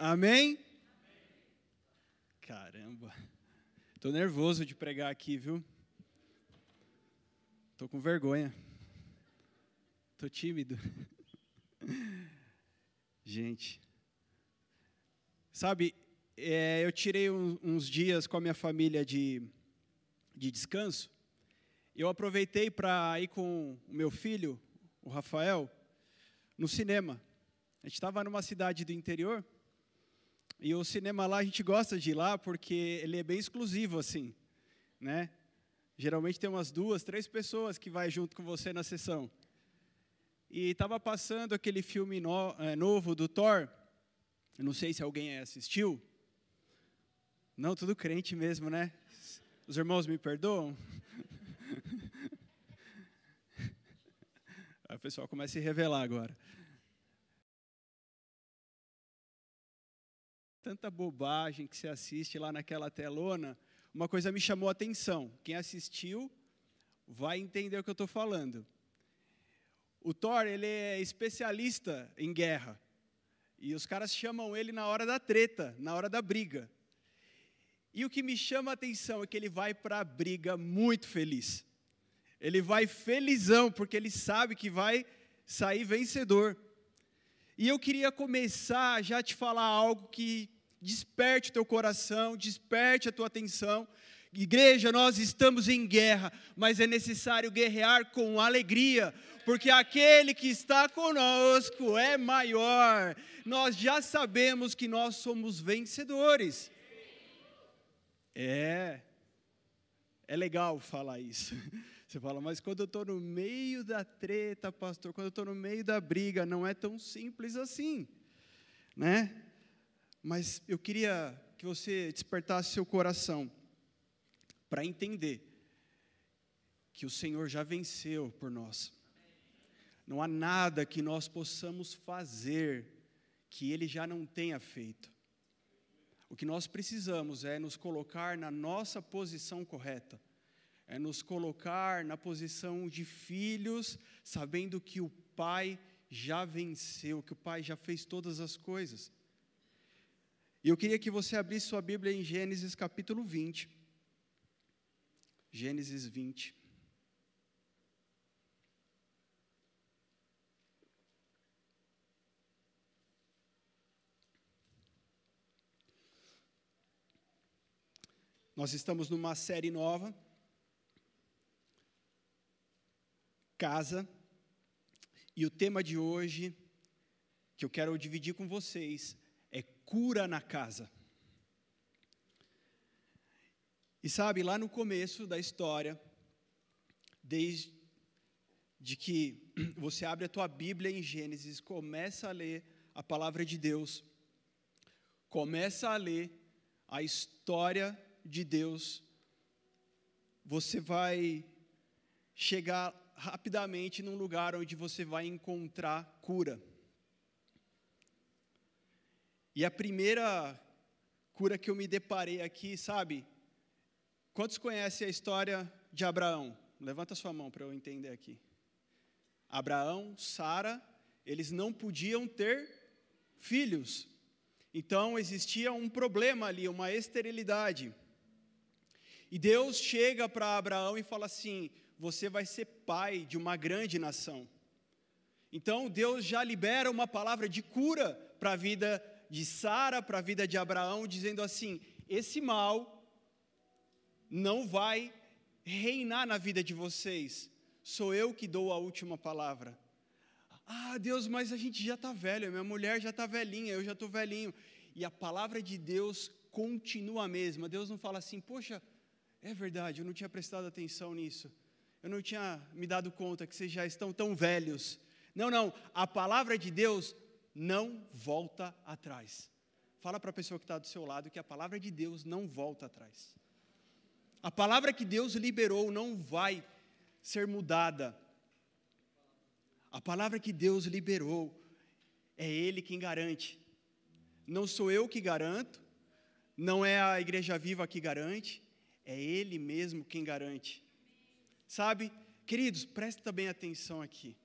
Amém? Caramba. Tô nervoso de pregar aqui, viu? Tô com vergonha. Tô tímido. Gente, sabe, é, eu tirei um, uns dias com a minha família de, de descanso. Eu aproveitei para ir com o meu filho, o Rafael, no cinema. A gente estava numa cidade do interior e o cinema lá a gente gosta de ir lá porque ele é bem exclusivo assim, né? Geralmente tem umas duas, três pessoas que vai junto com você na sessão. E estava passando aquele filme no, é, novo do Thor. Eu não sei se alguém assistiu. Não, tudo crente mesmo, né? Os irmãos me perdoam? Aí o pessoal começa a se revelar agora. Tanta bobagem que você assiste lá naquela telona, uma coisa me chamou a atenção. Quem assistiu vai entender o que eu estou falando. O Thor, ele é especialista em guerra. E os caras chamam ele na hora da treta, na hora da briga. E o que me chama a atenção é que ele vai para a briga muito feliz. Ele vai felizão, porque ele sabe que vai sair vencedor. E eu queria começar já te falar algo que desperte o teu coração, desperte a tua atenção. Igreja, nós estamos em guerra, mas é necessário guerrear com alegria, porque aquele que está conosco é maior. Nós já sabemos que nós somos vencedores. É, é legal falar isso. Você fala, mas quando eu estou no meio da treta, pastor, quando eu estou no meio da briga, não é tão simples assim, né? Mas eu queria que você despertasse seu coração para entender que o Senhor já venceu por nós. Não há nada que nós possamos fazer que Ele já não tenha feito. O que nós precisamos é nos colocar na nossa posição correta é nos colocar na posição de filhos, sabendo que o Pai já venceu, que o Pai já fez todas as coisas. E eu queria que você abrisse sua Bíblia em Gênesis capítulo 20. Gênesis 20. Nós estamos numa série nova casa. E o tema de hoje, que eu quero dividir com vocês, cura na casa. E sabe, lá no começo da história, desde de que você abre a tua Bíblia em Gênesis, começa a ler a palavra de Deus, começa a ler a história de Deus, você vai chegar rapidamente num lugar onde você vai encontrar cura. E a primeira cura que eu me deparei aqui, sabe? Quantos conhecem a história de Abraão? Levanta sua mão para eu entender aqui. Abraão, Sara, eles não podiam ter filhos. Então existia um problema ali, uma esterilidade. E Deus chega para Abraão e fala assim: você vai ser pai de uma grande nação. Então Deus já libera uma palavra de cura para a vida de Sara, para a vida de Abraão, dizendo assim: esse mal não vai reinar na vida de vocês, sou eu que dou a última palavra. Ah, Deus, mas a gente já está velho, minha mulher já está velhinha, eu já estou velhinho. E a palavra de Deus continua a mesma. Deus não fala assim, poxa, é verdade, eu não tinha prestado atenção nisso eu não tinha me dado conta que vocês já estão tão velhos. Não, não, a palavra de Deus não volta atrás. Fala para a pessoa que está do seu lado que a palavra de Deus não volta atrás. A palavra que Deus liberou não vai ser mudada. A palavra que Deus liberou é Ele quem garante. Não sou eu que garanto, não é a Igreja Viva que garante, é Ele mesmo quem garante. Sabe, queridos, presta bem atenção aqui.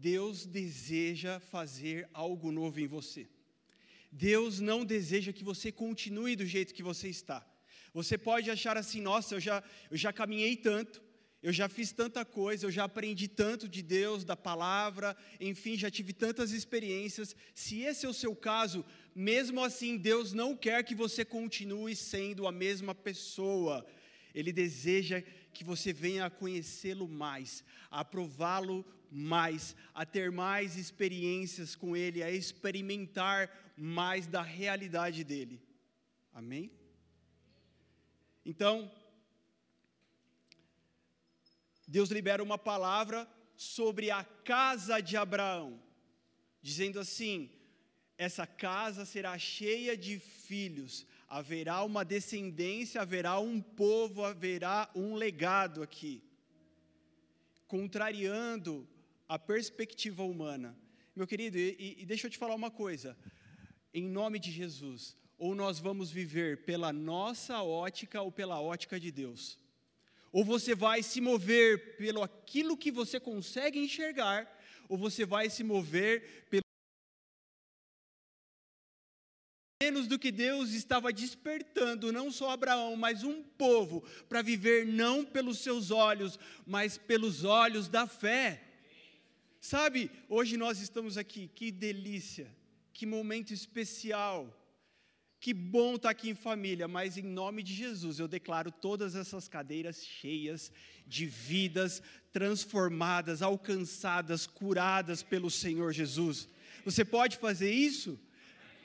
Deus deseja fazer algo novo em você. Deus não deseja que você continue do jeito que você está. Você pode achar assim, nossa, eu já, eu já caminhei tanto, eu já fiz tanta coisa, eu já aprendi tanto de Deus, da palavra, enfim, já tive tantas experiências. Se esse é o seu caso, mesmo assim, Deus não quer que você continue sendo a mesma pessoa. Ele deseja que você venha a conhecê-lo mais, a prová-lo mais, a ter mais experiências com Ele, a experimentar mais da realidade dele. Amém? Então, Deus libera uma palavra sobre a casa de Abraão, dizendo assim: essa casa será cheia de filhos, haverá uma descendência, haverá um povo, haverá um legado aqui. Contrariando a perspectiva humana. Meu querido, e, e deixa eu te falar uma coisa. Em nome de Jesus, ou nós vamos viver pela nossa ótica ou pela ótica de Deus. Ou você vai se mover pelo aquilo que você consegue enxergar, ou você vai se mover pelo menos do que Deus estava despertando, não só Abraão, mas um povo, para viver não pelos seus olhos, mas pelos olhos da fé. Sabe, hoje nós estamos aqui, que delícia, que momento especial. Que bom estar aqui em família, mas em nome de Jesus eu declaro todas essas cadeiras cheias de vidas transformadas, alcançadas, curadas pelo Senhor Jesus. Você pode fazer isso?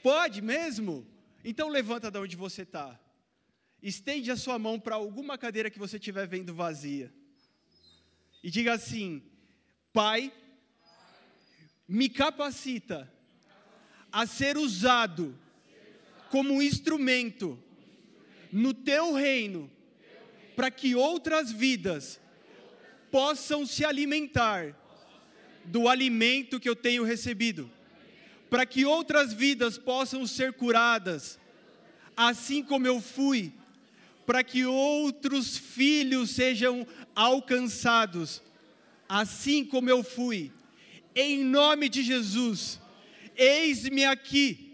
Pode mesmo? Então levanta de onde você está. Estende a sua mão para alguma cadeira que você estiver vendo vazia. E diga assim: Pai, me capacita a ser usado como instrumento no teu reino, para que outras vidas possam se alimentar do alimento que eu tenho recebido, para que outras vidas possam ser curadas, assim como eu fui, para que outros filhos sejam alcançados, assim como eu fui, em nome de Jesus, eis-me aqui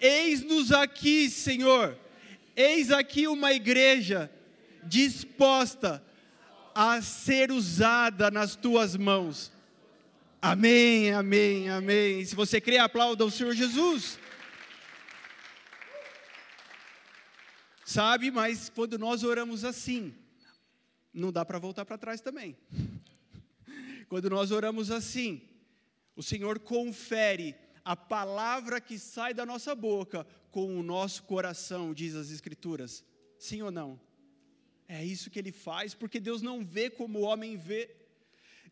Eis-nos aqui, Senhor. Eis aqui uma igreja disposta a ser usada nas tuas mãos. Amém, amém, amém. Se você crê, aplauda o Senhor Jesus. Sabe, mas quando nós oramos assim, não dá para voltar para trás também. Quando nós oramos assim, o Senhor confere a palavra que sai da nossa boca com o nosso coração, diz as Escrituras. Sim ou não? É isso que ele faz, porque Deus não vê como o homem vê.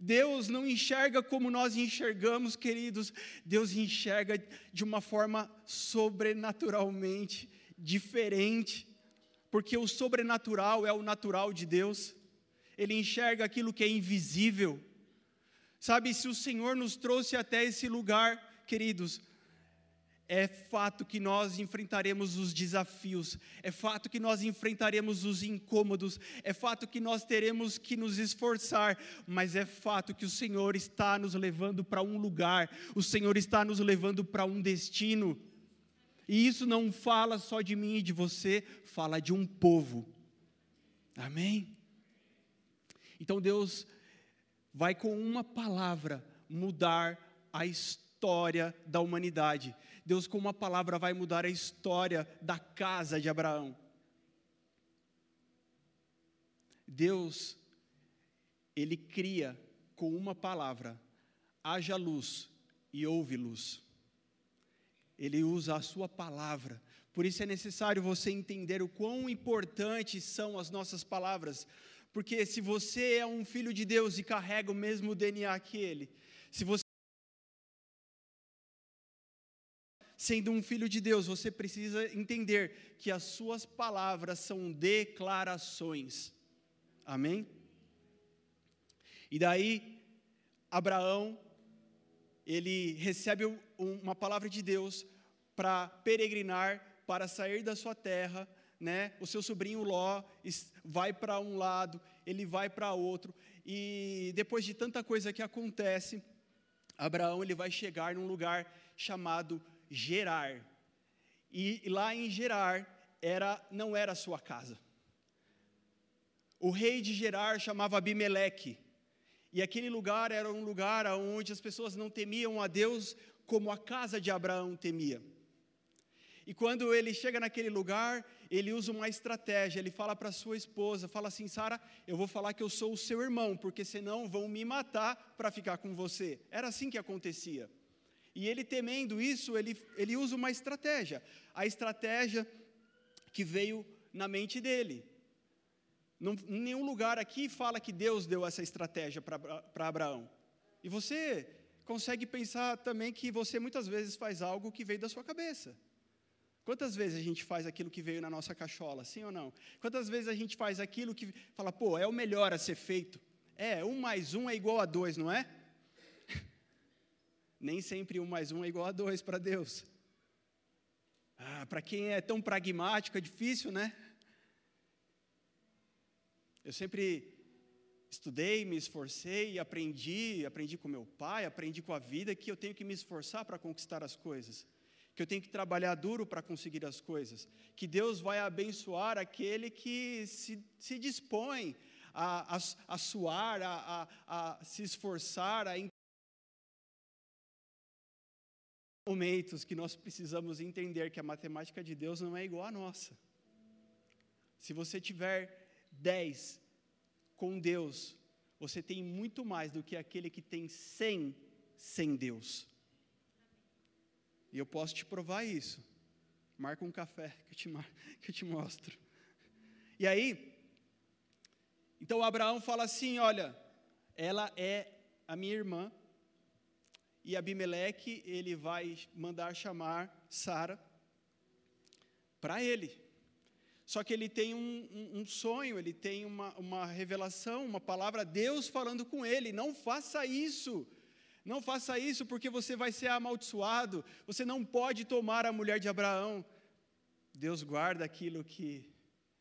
Deus não enxerga como nós enxergamos, queridos. Deus enxerga de uma forma sobrenaturalmente diferente, porque o sobrenatural é o natural de Deus. Ele enxerga aquilo que é invisível. Sabe, se o Senhor nos trouxe até esse lugar, queridos, é fato que nós enfrentaremos os desafios, é fato que nós enfrentaremos os incômodos, é fato que nós teremos que nos esforçar, mas é fato que o Senhor está nos levando para um lugar, o Senhor está nos levando para um destino. E isso não fala só de mim e de você, fala de um povo. Amém? Então Deus vai com uma palavra mudar a história da humanidade. Deus, com uma palavra, vai mudar a história da casa de Abraão. Deus, Ele cria com uma palavra: haja luz e houve luz. Ele usa a Sua palavra. Por isso é necessário você entender o quão importantes são as nossas palavras. Porque se você é um filho de Deus e carrega o mesmo DNA que Ele, se você sendo um filho de Deus, você precisa entender que as suas palavras são declarações. Amém? E daí, Abraão, ele recebe uma palavra de Deus para peregrinar, para sair da sua terra, né? O seu sobrinho Ló vai para um lado, ele vai para outro, e depois de tanta coisa que acontece, Abraão ele vai chegar num lugar chamado Gerar. E lá em Gerar era não era a sua casa. O rei de Gerar chamava Abimeleque. E aquele lugar era um lugar onde as pessoas não temiam a Deus como a casa de Abraão temia. E quando ele chega naquele lugar, ele usa uma estratégia. Ele fala para sua esposa, fala assim, Sara, eu vou falar que eu sou o seu irmão, porque senão vão me matar para ficar com você. Era assim que acontecia. E ele temendo isso, ele, ele usa uma estratégia. A estratégia que veio na mente dele. Não, nenhum lugar aqui fala que Deus deu essa estratégia para Abraão. E você consegue pensar também que você muitas vezes faz algo que veio da sua cabeça. Quantas vezes a gente faz aquilo que veio na nossa cachola, sim ou não? Quantas vezes a gente faz aquilo que fala, pô, é o melhor a ser feito? É, um mais um é igual a dois, não é? Nem sempre um mais um é igual a dois para Deus. Ah, para quem é tão pragmático, é difícil, né? Eu sempre estudei, me esforcei, aprendi, aprendi com meu pai, aprendi com a vida que eu tenho que me esforçar para conquistar as coisas que eu tenho que trabalhar duro para conseguir as coisas, que Deus vai abençoar aquele que se, se dispõe a, a, a suar, a, a, a se esforçar, a momentos que nós precisamos entender que a matemática de Deus não é igual à nossa. Se você tiver 10 com Deus, você tem muito mais do que aquele que tem 100 sem Deus. E eu posso te provar isso. Marca um café que eu te, que eu te mostro. E aí, então Abraão fala assim: olha, ela é a minha irmã. E Abimeleque, ele vai mandar chamar Sara para ele. Só que ele tem um, um, um, sonho, ele tem uma, uma revelação, uma palavra, Deus falando com ele: não faça isso. Não faça isso porque você vai ser amaldiçoado. Você não pode tomar a mulher de Abraão. Deus guarda aquilo que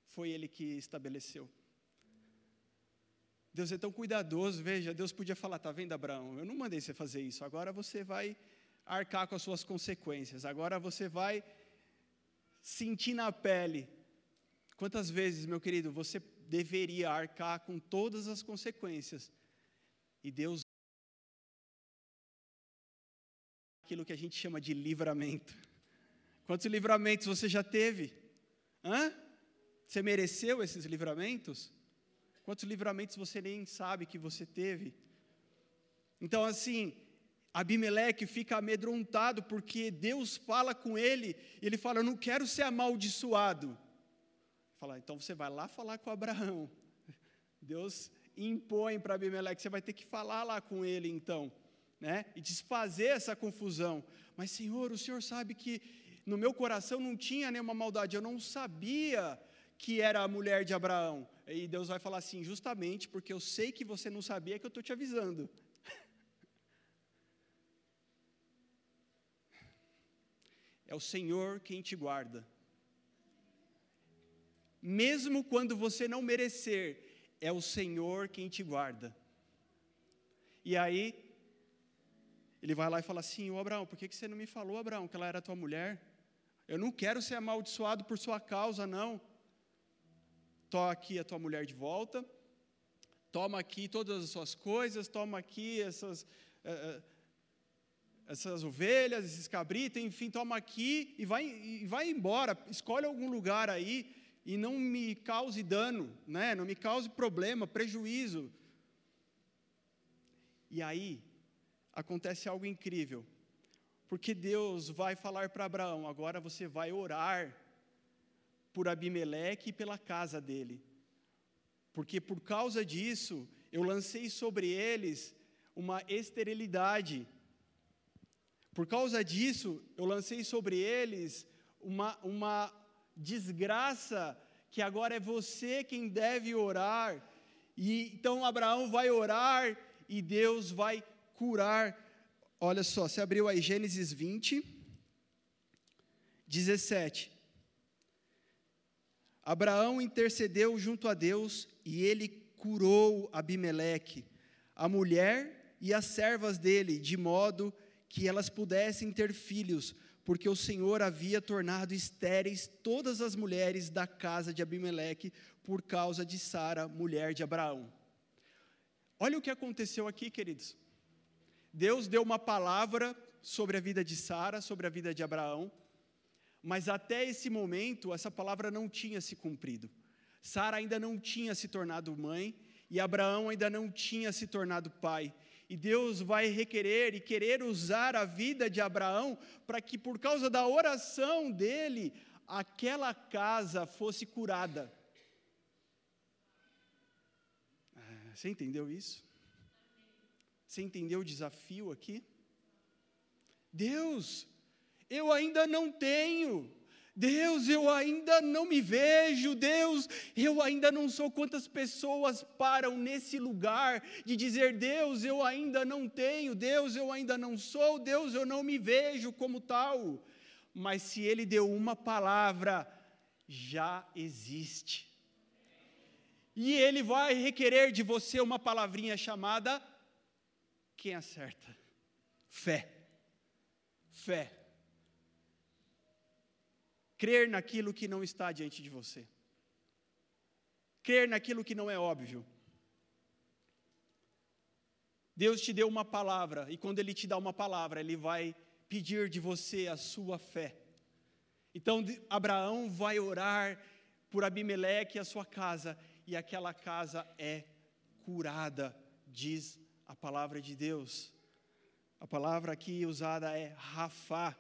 foi Ele que estabeleceu. Deus é tão cuidadoso, veja, Deus podia falar, tá vendo Abraão, eu não mandei você fazer isso, agora você vai arcar com as suas consequências, agora você vai sentir na pele. Quantas vezes, meu querido, você deveria arcar com todas as consequências, e Deus aquilo que a gente chama de livramento. Quantos livramentos você já teve? Hã? Você mereceu esses livramentos? Quantos livramentos você nem sabe que você teve? Então, assim, Abimeleque fica amedrontado porque Deus fala com ele e ele fala: Eu não quero ser amaldiçoado. Fala, então você vai lá falar com Abraão. Deus impõe para Abimeleque: Você vai ter que falar lá com ele então né? E desfazer essa confusão. Mas, Senhor, o Senhor sabe que no meu coração não tinha nenhuma maldade, eu não sabia que era a mulher de Abraão. E Deus vai falar assim: justamente porque eu sei que você não sabia, que eu estou te avisando. É o Senhor quem te guarda. Mesmo quando você não merecer, é o Senhor quem te guarda. E aí, ele vai lá e fala assim: Ô Abraão, por que você não me falou, Abraão, que ela era tua mulher? Eu não quero ser amaldiçoado por sua causa, não. Toma aqui a tua mulher de volta, toma aqui todas as suas coisas, toma aqui essas, uh, essas ovelhas, esses cabritos, enfim, toma aqui e vai, e vai embora. Escolhe algum lugar aí e não me cause dano, né? não me cause problema, prejuízo. E aí, acontece algo incrível. Porque Deus vai falar para Abraão: agora você vai orar por Abimeleque e pela casa dele. Porque por causa disso, eu lancei sobre eles uma esterilidade. Por causa disso, eu lancei sobre eles uma, uma desgraça que agora é você quem deve orar. E então Abraão vai orar e Deus vai curar. Olha só, você abriu aí Gênesis 20, 17. Abraão intercedeu junto a Deus e ele curou Abimeleque, a mulher e as servas dele, de modo que elas pudessem ter filhos, porque o Senhor havia tornado estéreis todas as mulheres da casa de Abimeleque por causa de Sara, mulher de Abraão. Olha o que aconteceu aqui, queridos. Deus deu uma palavra sobre a vida de Sara, sobre a vida de Abraão, mas até esse momento essa palavra não tinha se cumprido. Sara ainda não tinha se tornado mãe e Abraão ainda não tinha se tornado pai. E Deus vai requerer e querer usar a vida de Abraão para que, por causa da oração dele, aquela casa fosse curada. Ah, você entendeu isso? Você entendeu o desafio aqui? Deus, eu ainda não tenho Deus, eu ainda não me vejo, Deus, eu ainda não sou. Quantas pessoas param nesse lugar de dizer: Deus, eu ainda não tenho, Deus, eu ainda não sou, Deus, eu não me vejo como tal. Mas se Ele deu uma palavra, já existe. E Ele vai requerer de você uma palavrinha chamada: quem acerta? Fé. Fé crer naquilo que não está diante de você, crer naquilo que não é óbvio. Deus te deu uma palavra, e quando Ele te dá uma palavra, Ele vai pedir de você a sua fé. Então, Abraão vai orar por Abimeleque e a sua casa, e aquela casa é curada, diz a palavra de Deus. A palavra aqui usada é Rafá,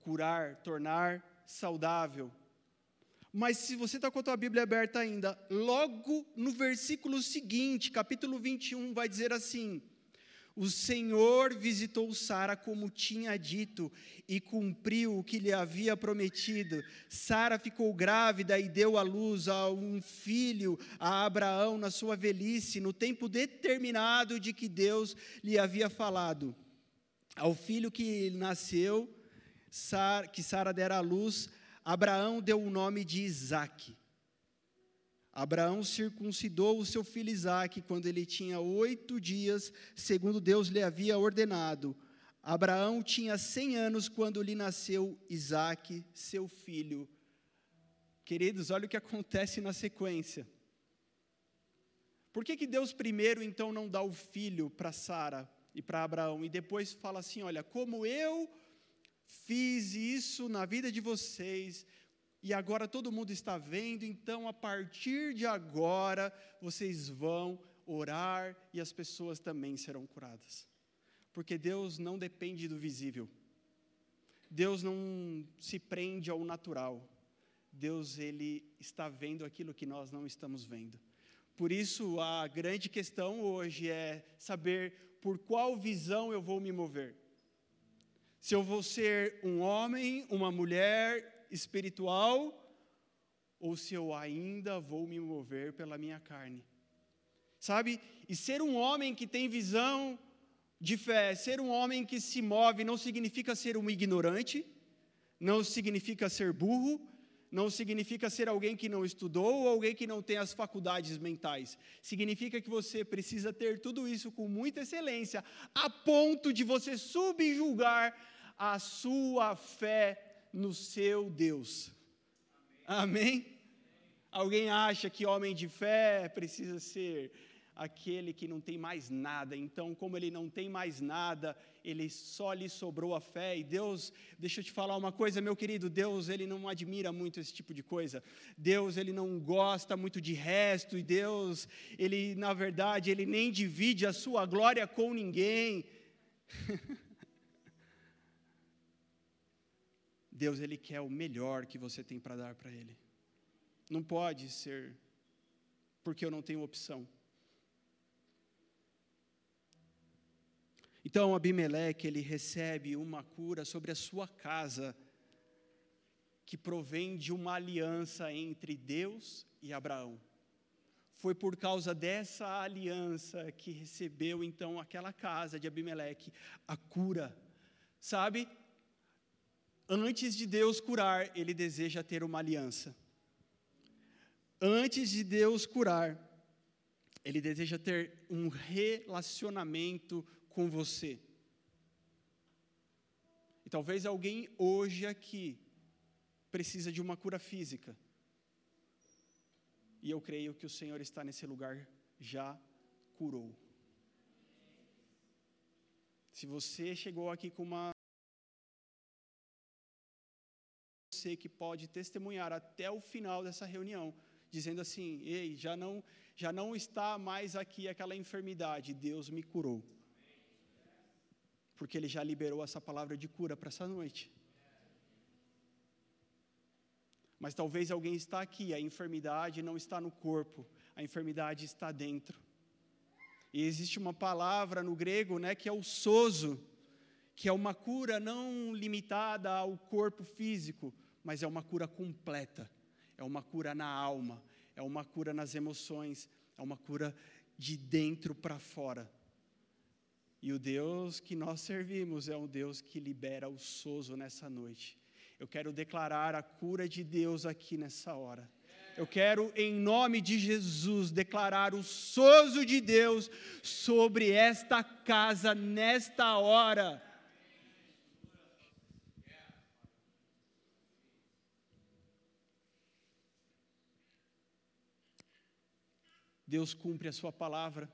curar, tornar saudável. Mas se você está com a tua Bíblia aberta ainda, logo no versículo seguinte, capítulo 21, vai dizer assim: O Senhor visitou Sara como tinha dito e cumpriu o que lhe havia prometido. Sara ficou grávida e deu à luz a um filho a Abraão na sua velhice, no tempo determinado de que Deus lhe havia falado. Ao filho que nasceu, que Sara dera à luz, Abraão deu o nome de Isaque. Abraão circuncidou o seu filho Isaque quando ele tinha oito dias, segundo Deus lhe havia ordenado. Abraão tinha cem anos quando lhe nasceu Isaque, seu filho. Queridos, olha o que acontece na sequência. Por que, que Deus primeiro então não dá o filho para Sara e para Abraão e depois fala assim: olha, como eu Fiz isso na vida de vocês e agora todo mundo está vendo, então a partir de agora vocês vão orar e as pessoas também serão curadas. Porque Deus não depende do visível. Deus não se prende ao natural. Deus ele está vendo aquilo que nós não estamos vendo. Por isso a grande questão hoje é saber por qual visão eu vou me mover se eu vou ser um homem, uma mulher espiritual, ou se eu ainda vou me mover pela minha carne. Sabe? E ser um homem que tem visão de fé, ser um homem que se move, não significa ser um ignorante, não significa ser burro, não significa ser alguém que não estudou ou alguém que não tem as faculdades mentais. Significa que você precisa ter tudo isso com muita excelência, a ponto de você subjugar a sua fé no seu Deus. Amém? Alguém acha que homem de fé precisa ser aquele que não tem mais nada. Então, como ele não tem mais nada, ele só lhe sobrou a fé. E Deus, deixa eu te falar uma coisa, meu querido, Deus, ele não admira muito esse tipo de coisa. Deus, ele não gosta muito de resto e Deus, ele na verdade, ele nem divide a sua glória com ninguém. Deus ele quer o melhor que você tem para dar para ele. Não pode ser porque eu não tenho opção. Então Abimeleque ele recebe uma cura sobre a sua casa que provém de uma aliança entre Deus e Abraão. Foi por causa dessa aliança que recebeu então aquela casa de Abimeleque a cura. Sabe? Antes de Deus curar, ele deseja ter uma aliança. Antes de Deus curar, ele deseja ter um relacionamento com você. talvez alguém hoje aqui precisa de uma cura física. E eu creio que o Senhor está nesse lugar já curou. Se você chegou aqui com uma você que pode testemunhar até o final dessa reunião, dizendo assim: "Ei, já não já não está mais aqui aquela enfermidade, Deus me curou". Porque ele já liberou essa palavra de cura para essa noite. Mas talvez alguém está aqui, a enfermidade não está no corpo, a enfermidade está dentro. E existe uma palavra no grego, né, que é o sozo, que é uma cura não limitada ao corpo físico, mas é uma cura completa. É uma cura na alma, é uma cura nas emoções, é uma cura de dentro para fora. E o Deus que nós servimos é um Deus que libera o sozo nessa noite. Eu quero declarar a cura de Deus aqui nessa hora. Eu quero, em nome de Jesus, declarar o sozo de Deus sobre esta casa, nesta hora. Deus cumpre a Sua palavra.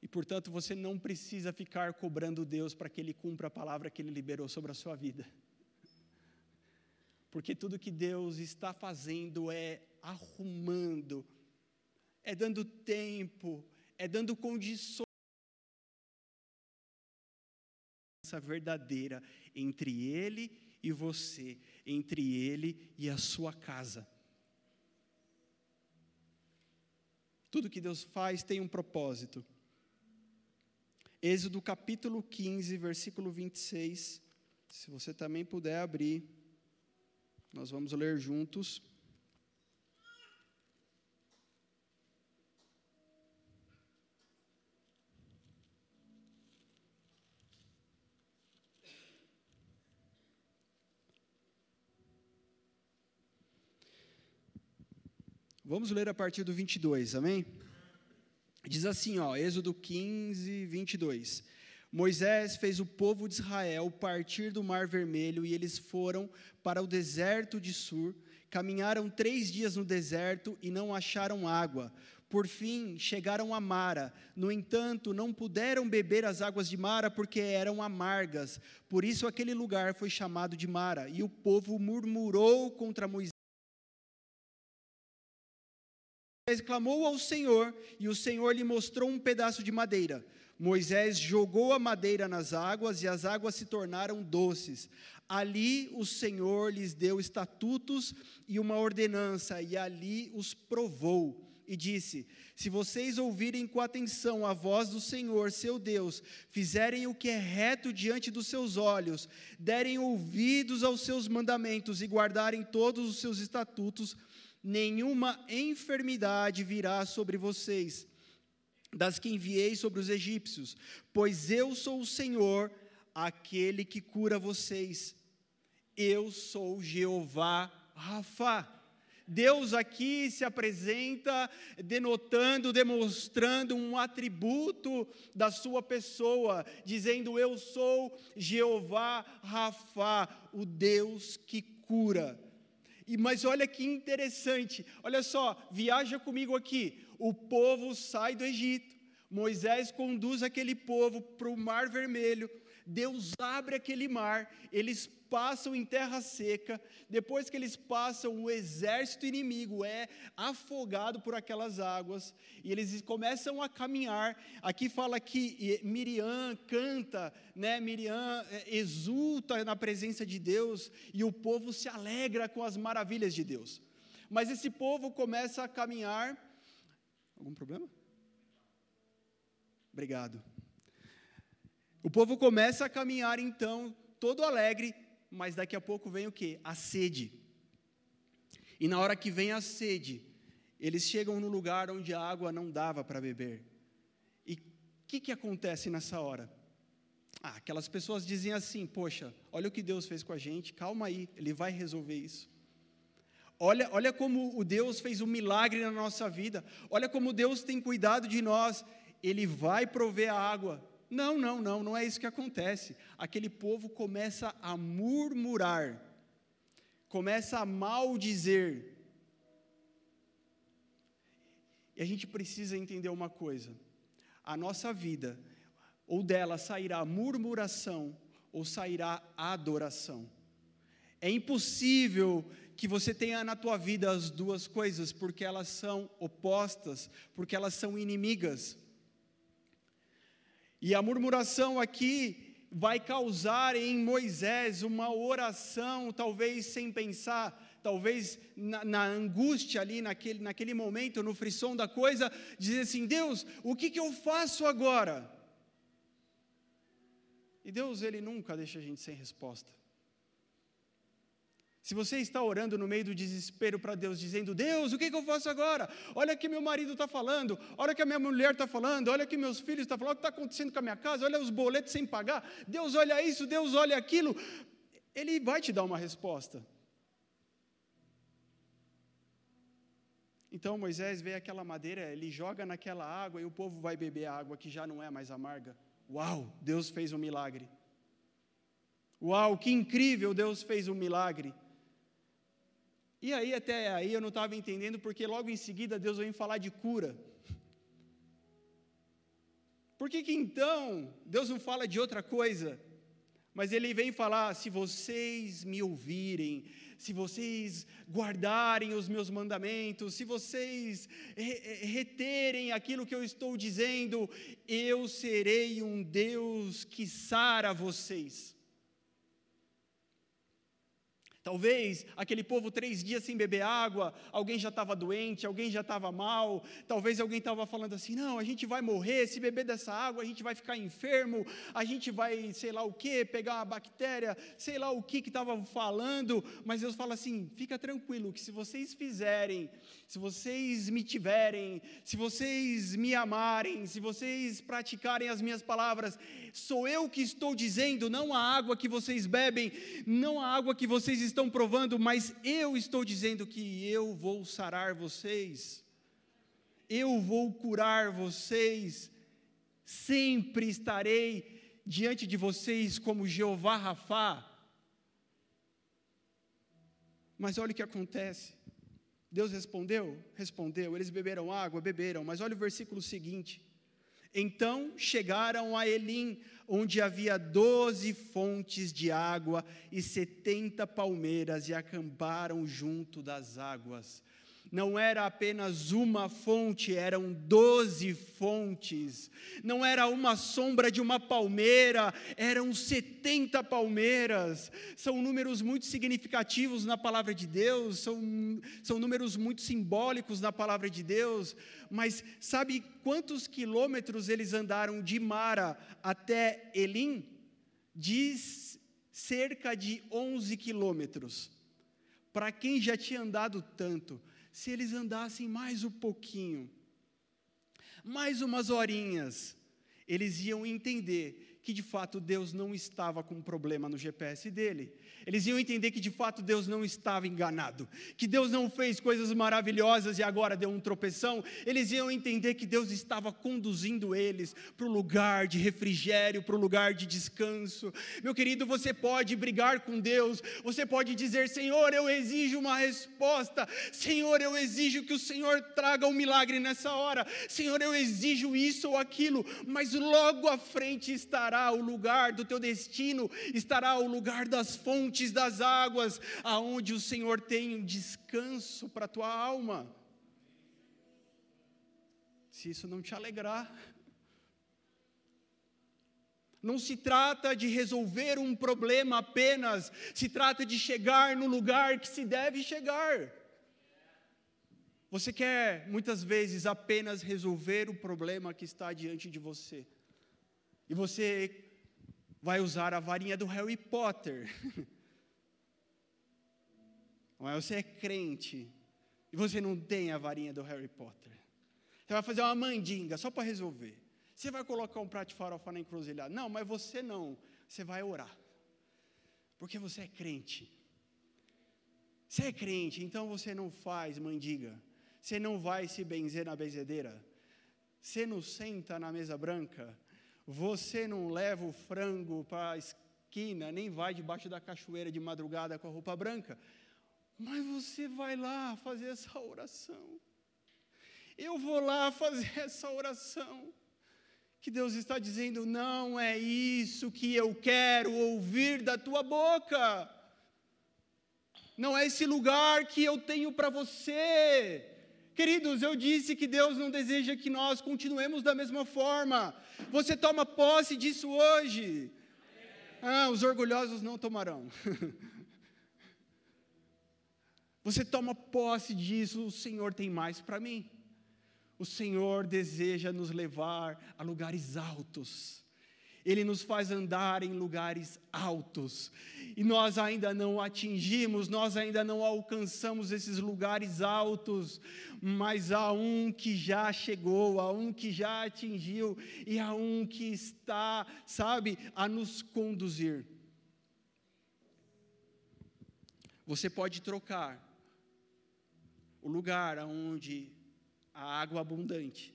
E, portanto, você não precisa ficar cobrando Deus para que Ele cumpra a palavra que Ele liberou sobre a sua vida. Porque tudo que Deus está fazendo é arrumando, é dando tempo, é dando condições verdadeira entre Ele e você, entre Ele e a sua casa. Tudo que Deus faz tem um propósito. Êxodo capítulo 15, versículo 26. Se você também puder abrir. Nós vamos ler juntos. Vamos ler a partir do 22, amém? Diz assim, ó, Êxodo 15, 22. Moisés fez o povo de Israel partir do Mar Vermelho e eles foram para o deserto de Sur. Caminharam três dias no deserto e não acharam água. Por fim, chegaram a Mara. No entanto, não puderam beber as águas de Mara porque eram amargas. Por isso, aquele lugar foi chamado de Mara. E o povo murmurou contra Moisés. Moisés clamou ao Senhor e o Senhor lhe mostrou um pedaço de madeira. Moisés jogou a madeira nas águas e as águas se tornaram doces. Ali o Senhor lhes deu estatutos e uma ordenança, e ali os provou. E disse: Se vocês ouvirem com atenção a voz do Senhor, seu Deus, fizerem o que é reto diante dos seus olhos, derem ouvidos aos seus mandamentos e guardarem todos os seus estatutos, nenhuma enfermidade virá sobre vocês das que enviei sobre os egípcios, pois eu sou o Senhor, aquele que cura vocês. Eu sou Jeová Rafa. Deus aqui se apresenta denotando, demonstrando um atributo da sua pessoa, dizendo: Eu sou Jeová Rafa, o Deus que cura. E mas olha que interessante, olha só, viaja comigo aqui. O povo sai do Egito, Moisés conduz aquele povo para o Mar Vermelho, Deus abre aquele mar, eles passam em terra seca, depois que eles passam, o exército inimigo é afogado por aquelas águas, e eles começam a caminhar. Aqui fala que Miriam canta, né? Miriam é, exulta na presença de Deus, e o povo se alegra com as maravilhas de Deus. Mas esse povo começa a caminhar, Algum problema? Obrigado. O povo começa a caminhar então, todo alegre, mas daqui a pouco vem o que? A sede. E na hora que vem a sede, eles chegam no lugar onde a água não dava para beber. E o que, que acontece nessa hora? Ah, aquelas pessoas dizem assim: Poxa, olha o que Deus fez com a gente, calma aí, Ele vai resolver isso. Olha, olha como o Deus fez um milagre na nossa vida. Olha como Deus tem cuidado de nós. Ele vai prover a água. Não, não, não, não é isso que acontece. Aquele povo começa a murmurar, começa a maldizer. E a gente precisa entender uma coisa: a nossa vida, ou dela sairá murmuração, ou sairá adoração. É impossível que você tenha na tua vida as duas coisas, porque elas são opostas, porque elas são inimigas. E a murmuração aqui vai causar em Moisés uma oração, talvez sem pensar, talvez na, na, angústia ali, naquele, naquele momento, no frisson da coisa, dizer assim: Deus, o que, que eu faço agora? E Deus, Ele nunca deixa a gente sem resposta. Se você está orando no meio do desespero para Deus, dizendo: Deus, o que, que eu faço agora? Olha que meu marido está falando, olha que a minha mulher está falando, olha que meus filhos estão falando, o que está acontecendo com a minha casa, olha os boletos sem pagar, Deus olha isso, Deus olha aquilo. Ele vai te dar uma resposta. Então Moisés vê aquela madeira, ele joga naquela água e o povo vai beber a água que já não é mais amarga. Uau, Deus fez um milagre. Uau, que incrível, Deus fez um milagre. E aí, até aí, eu não estava entendendo, porque logo em seguida Deus vem falar de cura. Por que, que então Deus não fala de outra coisa? Mas Ele vem falar: se vocês me ouvirem, se vocês guardarem os meus mandamentos, se vocês reterem aquilo que eu estou dizendo, eu serei um Deus que sara vocês. Talvez aquele povo três dias sem beber água, alguém já estava doente, alguém já estava mal, talvez alguém estava falando assim: não, a gente vai morrer, se beber dessa água a gente vai ficar enfermo, a gente vai, sei lá o que, pegar uma bactéria, sei lá o que que estava falando, mas Deus fala assim: fica tranquilo, que se vocês fizerem, se vocês me tiverem, se vocês me amarem, se vocês praticarem as minhas palavras, sou eu que estou dizendo, não a água que vocês bebem, não a água que vocês estão provando, mas eu estou dizendo que eu vou sarar vocês, eu vou curar vocês, sempre estarei diante de vocês como Jeová Rafá. Mas olha o que acontece. Deus respondeu? Respondeu. Eles beberam água? Beberam. Mas olha o versículo seguinte. Então chegaram a Elim, onde havia doze fontes de água e setenta palmeiras, e acamparam junto das águas não era apenas uma fonte, eram doze fontes. Não era uma sombra de uma palmeira, eram setenta palmeiras. São números muito significativos na palavra de Deus, são, são números muito simbólicos na palavra de Deus. Mas sabe quantos quilômetros eles andaram de Mara até Elim? Diz cerca de 11 quilômetros. Para quem já tinha andado tanto, se eles andassem mais um pouquinho, mais umas horinhas, eles iam entender que de fato Deus não estava com um problema no GPS dele. Eles iam entender que de fato Deus não estava enganado, que Deus não fez coisas maravilhosas e agora deu um tropeção. Eles iam entender que Deus estava conduzindo eles para o lugar de refrigério, para o lugar de descanso. Meu querido, você pode brigar com Deus, você pode dizer: Senhor, eu exijo uma resposta, Senhor, eu exijo que o Senhor traga um milagre nessa hora, Senhor, eu exijo isso ou aquilo, mas logo à frente estará o lugar do teu destino, estará o lugar das fontes fontes das águas, aonde o Senhor tem um descanso para a tua alma. Se isso não te alegrar, não se trata de resolver um problema apenas, se trata de chegar no lugar que se deve chegar. Você quer muitas vezes apenas resolver o problema que está diante de você, e você vai usar a varinha do Harry Potter Mas você é crente e você não tem a varinha do Harry Potter. Você vai fazer uma mandinga só para resolver. Você vai colocar um prato de farofa na encruzilhada. Não, mas você não. Você vai orar. Porque você é crente. Você é crente, então você não faz mandiga. Você não vai se benzer na benzedeira. Você não senta na mesa branca. Você não leva o frango para a esquina, nem vai debaixo da cachoeira de madrugada com a roupa branca, mas você vai lá fazer essa oração. Eu vou lá fazer essa oração. Que Deus está dizendo: não é isso que eu quero ouvir da tua boca. Não é esse lugar que eu tenho para você. Queridos, eu disse que Deus não deseja que nós continuemos da mesma forma. Você toma posse disso hoje. Ah, os orgulhosos não tomarão. Você toma posse disso, o Senhor tem mais para mim. O Senhor deseja nos levar a lugares altos. Ele nos faz andar em lugares altos. E nós ainda não atingimos, nós ainda não alcançamos esses lugares altos, mas há um que já chegou, há um que já atingiu, e há um que está, sabe, a nos conduzir. Você pode trocar o lugar onde a água abundante,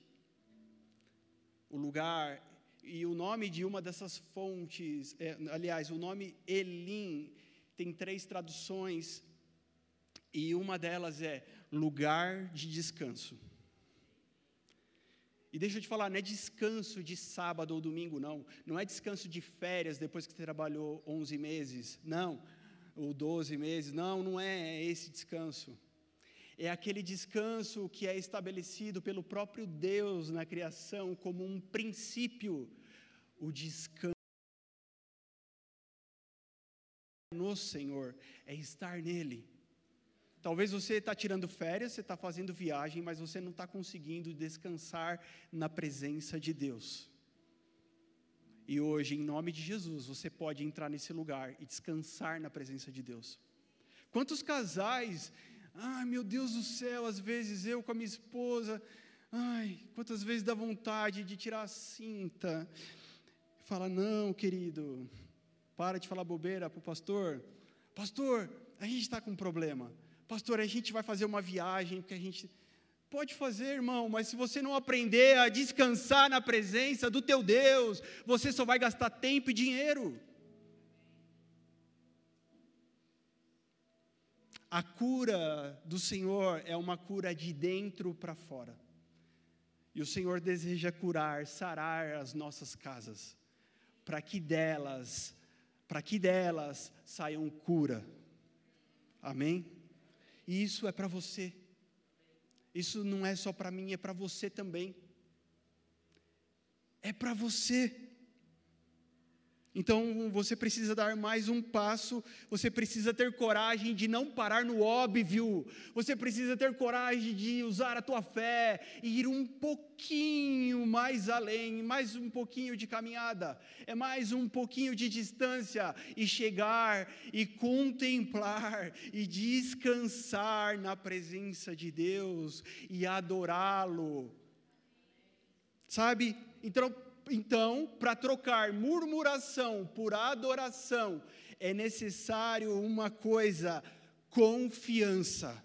o lugar e o nome de uma dessas fontes, é, aliás, o nome Elim tem três traduções, e uma delas é lugar de descanso. E deixa eu te falar, não é descanso de sábado ou domingo, não. Não é descanso de férias depois que você trabalhou 11 meses, não. Ou 12 meses, não, não é esse descanso é aquele descanso que é estabelecido pelo próprio Deus na criação como um princípio, o descanso no Senhor, é estar nele. Talvez você está tirando férias, você está fazendo viagem, mas você não está conseguindo descansar na presença de Deus. E hoje, em nome de Jesus, você pode entrar nesse lugar e descansar na presença de Deus. Quantos casais Ai, meu Deus do céu, às vezes eu com a minha esposa, ai, quantas vezes dá vontade de tirar a cinta. Fala, não, querido, para de falar bobeira para o pastor. Pastor, a gente está com um problema. Pastor, a gente vai fazer uma viagem, porque a gente. Pode fazer, irmão, mas se você não aprender a descansar na presença do teu Deus, você só vai gastar tempo e dinheiro. A cura do Senhor é uma cura de dentro para fora. E o Senhor deseja curar, sarar as nossas casas, para que delas, para que delas saiam cura. Amém? E isso é para você. Isso não é só para mim, é para você também. É para você. Então você precisa dar mais um passo, você precisa ter coragem de não parar no óbvio, você precisa ter coragem de usar a tua fé e ir um pouquinho mais além, mais um pouquinho de caminhada, é mais um pouquinho de distância e chegar e contemplar e descansar na presença de Deus e adorá-lo. Sabe? Então então, para trocar murmuração por adoração, é necessário uma coisa: confiança.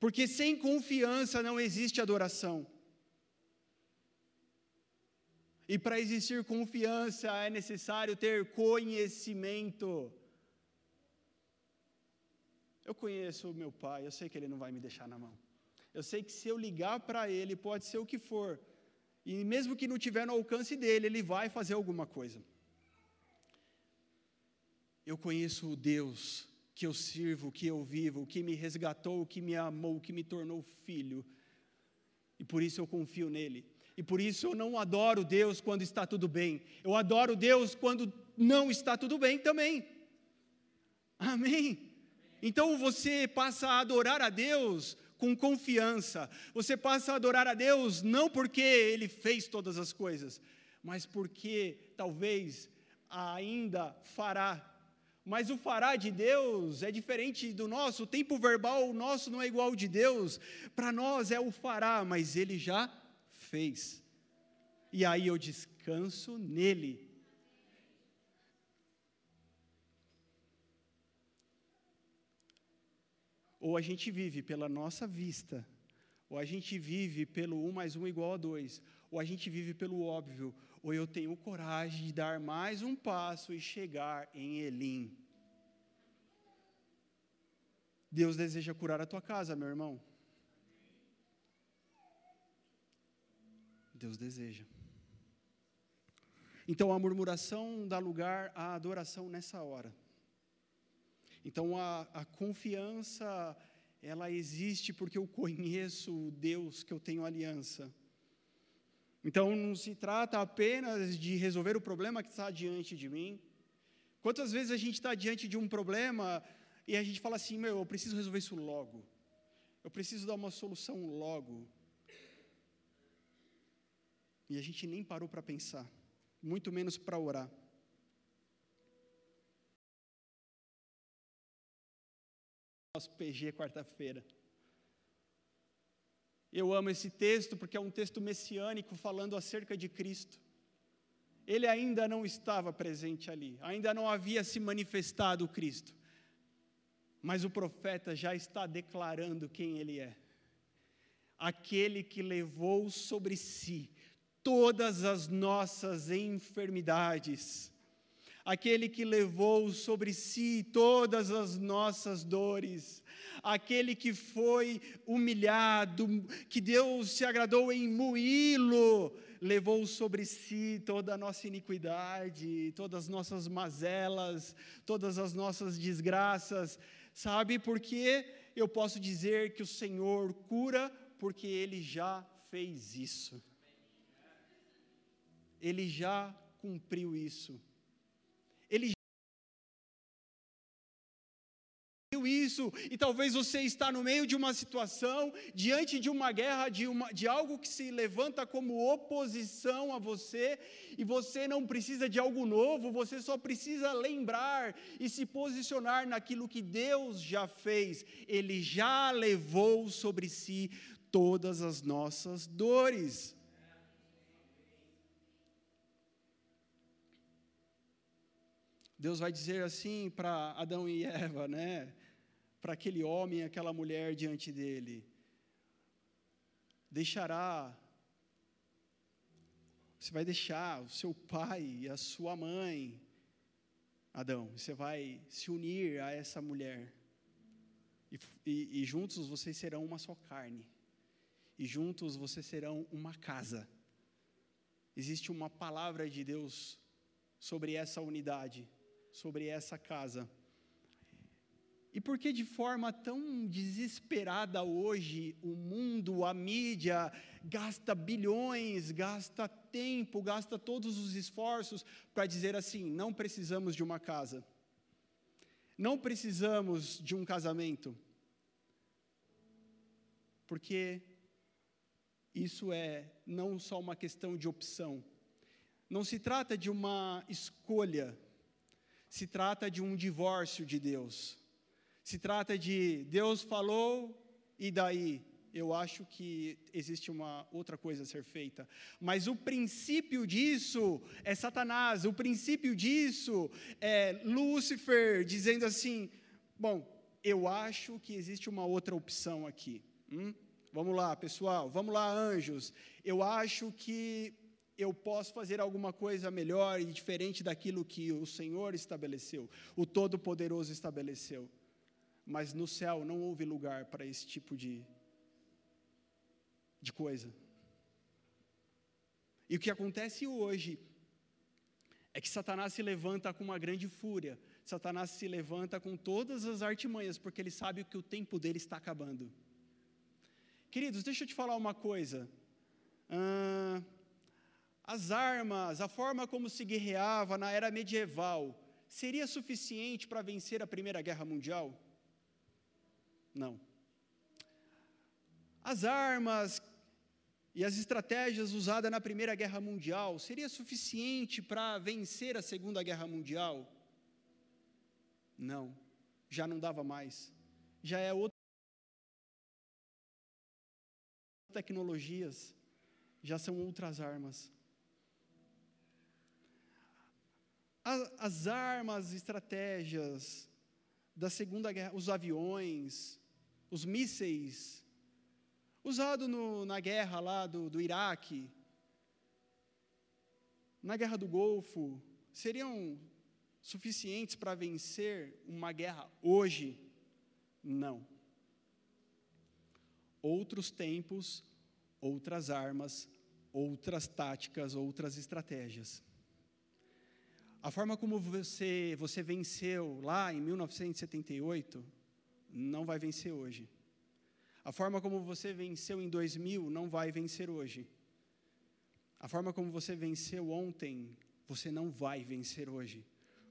Porque sem confiança não existe adoração. E para existir confiança é necessário ter conhecimento. Eu conheço o meu pai, eu sei que ele não vai me deixar na mão. Eu sei que se eu ligar para ele, pode ser o que for, e mesmo que não tiver no alcance dele, ele vai fazer alguma coisa. Eu conheço o Deus que eu sirvo, que eu vivo, que me resgatou, que me amou, que me tornou filho. E por isso eu confio nele. E por isso eu não adoro Deus quando está tudo bem. Eu adoro Deus quando não está tudo bem também. Amém? Então você passa a adorar a Deus com confiança. Você passa a adorar a Deus não porque Ele fez todas as coisas, mas porque talvez ainda fará. Mas o fará de Deus é diferente do nosso, o tempo verbal nosso não é igual ao de Deus. Para nós é o fará, mas Ele já fez. E aí eu descanso nele. Ou a gente vive pela nossa vista, ou a gente vive pelo um mais um igual a dois, ou a gente vive pelo óbvio, ou eu tenho coragem de dar mais um passo e chegar em Elim. Deus deseja curar a tua casa, meu irmão. Deus deseja. Então a murmuração dá lugar à adoração nessa hora. Então a, a confiança, ela existe porque eu conheço o Deus que eu tenho aliança. Então não se trata apenas de resolver o problema que está diante de mim. Quantas vezes a gente está diante de um problema e a gente fala assim: meu, eu preciso resolver isso logo. Eu preciso dar uma solução logo. E a gente nem parou para pensar, muito menos para orar. Nosso PG quarta-feira. Eu amo esse texto porque é um texto messiânico falando acerca de Cristo. Ele ainda não estava presente ali, ainda não havia se manifestado o Cristo. Mas o profeta já está declarando quem ele é. Aquele que levou sobre si todas as nossas enfermidades, aquele que levou sobre si todas as nossas dores, aquele que foi humilhado, que Deus se agradou em moí-lo, levou sobre si toda a nossa iniquidade, todas as nossas mazelas, todas as nossas desgraças. Sabe por que eu posso dizer que o Senhor cura? Porque ele já fez isso ele já cumpriu isso. Isso, e talvez você está no meio de uma situação, diante de uma guerra, de, uma, de algo que se levanta como oposição a você, e você não precisa de algo novo, você só precisa lembrar e se posicionar naquilo que Deus já fez. Ele já levou sobre si todas as nossas dores. Deus vai dizer assim para Adão e Eva, né? Para aquele homem e aquela mulher diante dele: deixará, você vai deixar o seu pai e a sua mãe, Adão, você vai se unir a essa mulher, e, e, e juntos vocês serão uma só carne, e juntos vocês serão uma casa. Existe uma palavra de Deus sobre essa unidade sobre essa casa. E por que de forma tão desesperada hoje o mundo, a mídia, gasta bilhões, gasta tempo, gasta todos os esforços para dizer assim: não precisamos de uma casa, não precisamos de um casamento, porque isso é não só uma questão de opção, não se trata de uma escolha, se trata de um divórcio de Deus. Se trata de Deus falou e daí eu acho que existe uma outra coisa a ser feita. Mas o princípio disso é Satanás, o princípio disso é Lúcifer dizendo assim: bom, eu acho que existe uma outra opção aqui. Hum? Vamos lá, pessoal, vamos lá, anjos. Eu acho que eu posso fazer alguma coisa melhor e diferente daquilo que o Senhor estabeleceu, o Todo-Poderoso estabeleceu. Mas no céu não houve lugar para esse tipo de, de coisa. E o que acontece hoje é que Satanás se levanta com uma grande fúria, Satanás se levanta com todas as artimanhas, porque ele sabe que o tempo dele está acabando. Queridos, deixa eu te falar uma coisa. Ah, as armas, a forma como se guerreava na era medieval, seria suficiente para vencer a Primeira Guerra Mundial? Não. As armas e as estratégias usadas na Primeira Guerra Mundial seria suficiente para vencer a Segunda Guerra Mundial? Não, já não dava mais. Já é outra tecnologias, já são outras armas. as armas, estratégias da Segunda Guerra, os aviões, os mísseis, usado na guerra lá do, do Iraque, na Guerra do Golfo seriam suficientes para vencer uma guerra hoje? Não. Outros tempos, outras armas, outras táticas, outras estratégias. A forma como você, você venceu lá em 1978 não vai vencer hoje. A forma como você venceu em 2000 não vai vencer hoje. A forma como você venceu ontem, você não vai vencer hoje.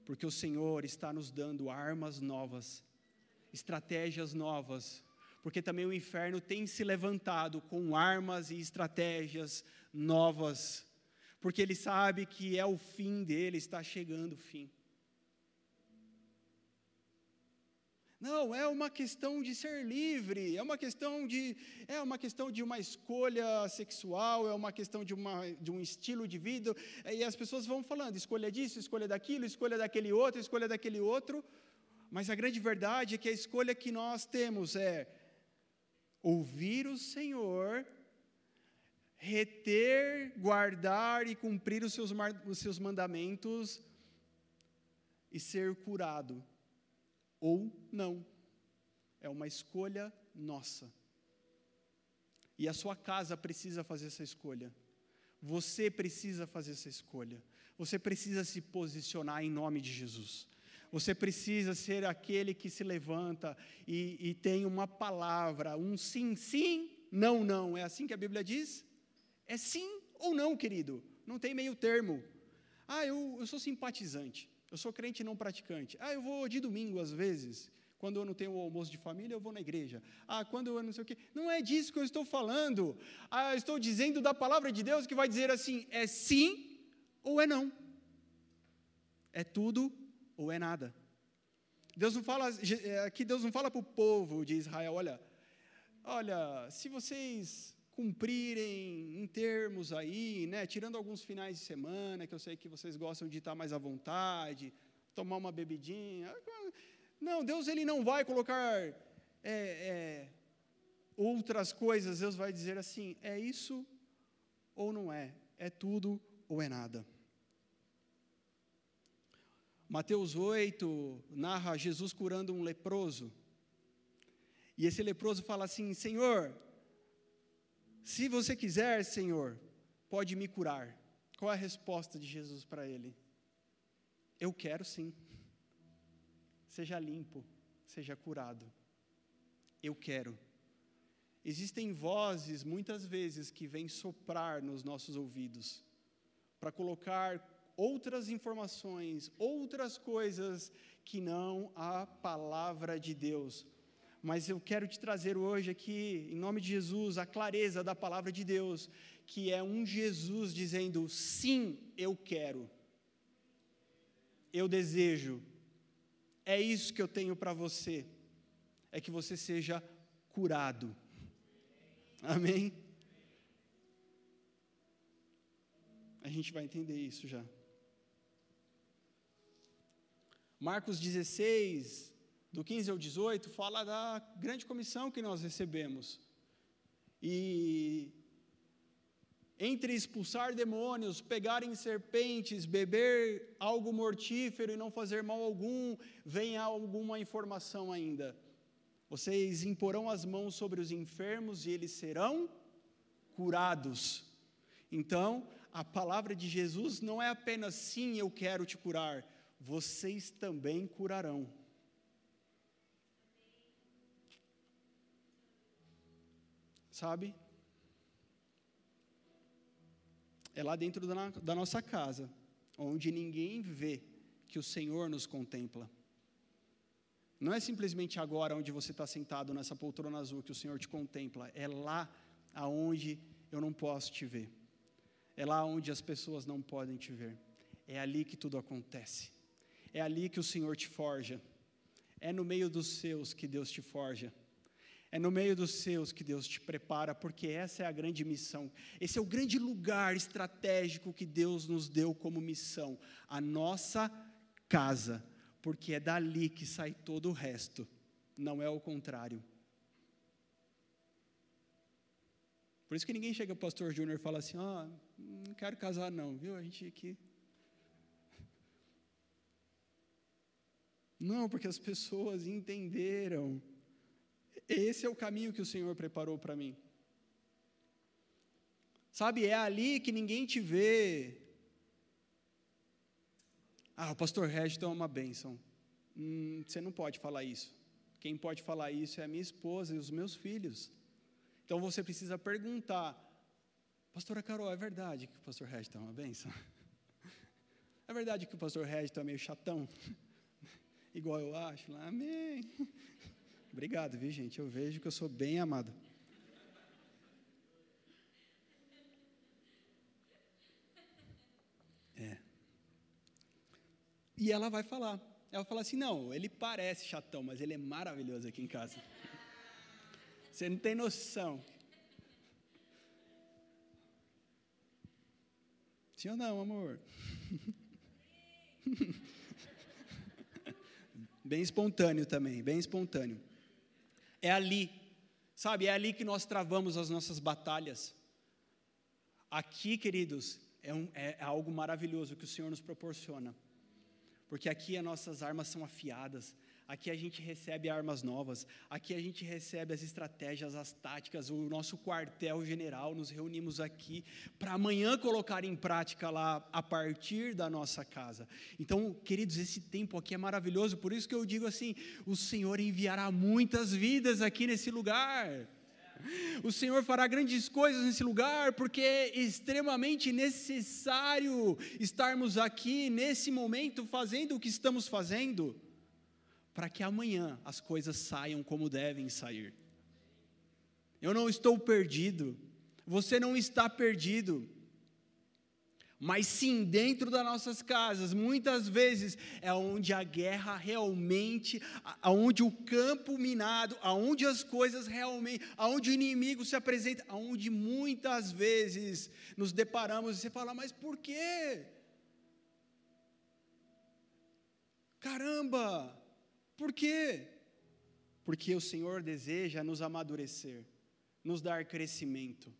Porque o Senhor está nos dando armas novas, estratégias novas. Porque também o inferno tem se levantado com armas e estratégias novas porque ele sabe que é o fim dele, está chegando o fim. Não, é uma questão de ser livre, é uma questão de, é uma questão de uma escolha sexual, é uma questão de, uma, de um estilo de vida, e as pessoas vão falando, escolha disso, escolha daquilo, escolha daquele outro, escolha daquele outro, mas a grande verdade é que a escolha que nós temos é ouvir o Senhor reter, guardar e cumprir os seus, os seus mandamentos e ser curado, ou não. É uma escolha nossa. E a sua casa precisa fazer essa escolha. Você precisa fazer essa escolha. Você precisa se posicionar em nome de Jesus. Você precisa ser aquele que se levanta e, e tem uma palavra, um sim, sim, não, não. É assim que a Bíblia diz? É sim ou não, querido. Não tem meio termo. Ah, eu, eu sou simpatizante. Eu sou crente não praticante. Ah, eu vou de domingo às vezes. Quando eu não tenho o almoço de família, eu vou na igreja. Ah, quando eu não sei o quê. Não é disso que eu estou falando. Ah, eu estou dizendo da palavra de Deus que vai dizer assim: é sim ou é não. É tudo ou é nada. Deus não fala, aqui Deus não fala para o povo de Israel, olha, olha, se vocês cumprirem em termos aí, né, tirando alguns finais de semana, que eu sei que vocês gostam de estar mais à vontade, tomar uma bebidinha. Não, Deus ele não vai colocar é, é, outras coisas, Deus vai dizer assim: é isso ou não é, é tudo ou é nada. Mateus 8 narra Jesus curando um leproso. E esse leproso fala assim: Senhor, se você quiser, Senhor, pode me curar. Qual é a resposta de Jesus para ele? Eu quero sim. Seja limpo, seja curado. Eu quero. Existem vozes, muitas vezes, que vêm soprar nos nossos ouvidos, para colocar outras informações, outras coisas que não a palavra de Deus mas eu quero te trazer hoje aqui, em nome de Jesus, a clareza da palavra de Deus, que é um Jesus dizendo: sim, eu quero, eu desejo, é isso que eu tenho para você, é que você seja curado. Amém? A gente vai entender isso já. Marcos 16, do 15 ao 18, fala da grande comissão que nós recebemos. E entre expulsar demônios, pegarem serpentes, beber algo mortífero e não fazer mal algum, vem alguma informação ainda. Vocês imporão as mãos sobre os enfermos e eles serão curados. Então, a palavra de Jesus não é apenas sim, eu quero te curar, vocês também curarão. Sabe? É lá dentro da, da nossa casa, onde ninguém vê que o Senhor nos contempla. Não é simplesmente agora onde você está sentado nessa poltrona azul que o Senhor te contempla, é lá aonde eu não posso te ver. É lá onde as pessoas não podem te ver. É ali que tudo acontece. É ali que o Senhor te forja. É no meio dos seus que Deus te forja. É no meio dos seus que Deus te prepara, porque essa é a grande missão. Esse é o grande lugar estratégico que Deus nos deu como missão, a nossa casa, porque é dali que sai todo o resto, não é o contrário. Por isso que ninguém chega para o pastor Júnior e fala assim: Ó, oh, não quero casar, não, viu? A gente aqui. Não, porque as pessoas entenderam. Esse é o caminho que o Senhor preparou para mim. Sabe, é ali que ninguém te vê. Ah, o pastor Regis é uma bênção. Hum, você não pode falar isso. Quem pode falar isso é a minha esposa e os meus filhos. Então você precisa perguntar, Pastora Carol, é verdade que o pastor Regis é uma bênção? É verdade que o pastor Regis é meio chatão? Igual eu acho? Amém. Obrigado, viu, gente? Eu vejo que eu sou bem amado. É. E ela vai falar. Ela fala assim: não, ele parece chatão, mas ele é maravilhoso aqui em casa. Você não tem noção. Sim ou não, amor? bem espontâneo também, bem espontâneo. É ali, sabe, é ali que nós travamos as nossas batalhas. Aqui, queridos, é, um, é algo maravilhoso que o Senhor nos proporciona, porque aqui as nossas armas são afiadas, Aqui a gente recebe armas novas, aqui a gente recebe as estratégias, as táticas, o nosso quartel-general. Nos reunimos aqui para amanhã colocar em prática lá a partir da nossa casa. Então, queridos, esse tempo aqui é maravilhoso, por isso que eu digo assim: o Senhor enviará muitas vidas aqui nesse lugar. O Senhor fará grandes coisas nesse lugar, porque é extremamente necessário estarmos aqui nesse momento fazendo o que estamos fazendo para que amanhã as coisas saiam como devem sair. Eu não estou perdido, você não está perdido. Mas sim, dentro das nossas casas, muitas vezes é onde a guerra realmente, aonde o campo minado, aonde as coisas realmente, aonde o inimigo se apresenta, aonde muitas vezes nos deparamos e você fala, mas por quê? Caramba, por quê? Porque o Senhor deseja nos amadurecer, nos dar crescimento,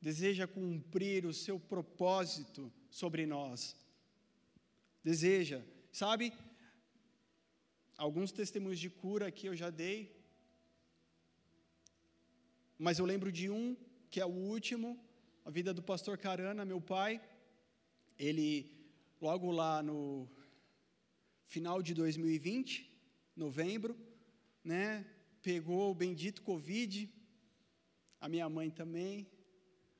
deseja cumprir o seu propósito sobre nós. Deseja, sabe? Alguns testemunhos de cura que eu já dei, mas eu lembro de um, que é o último, a vida do pastor Carana, meu pai. Ele, logo lá no final de 2020, novembro, né? Pegou o bendito Covid, a minha mãe também,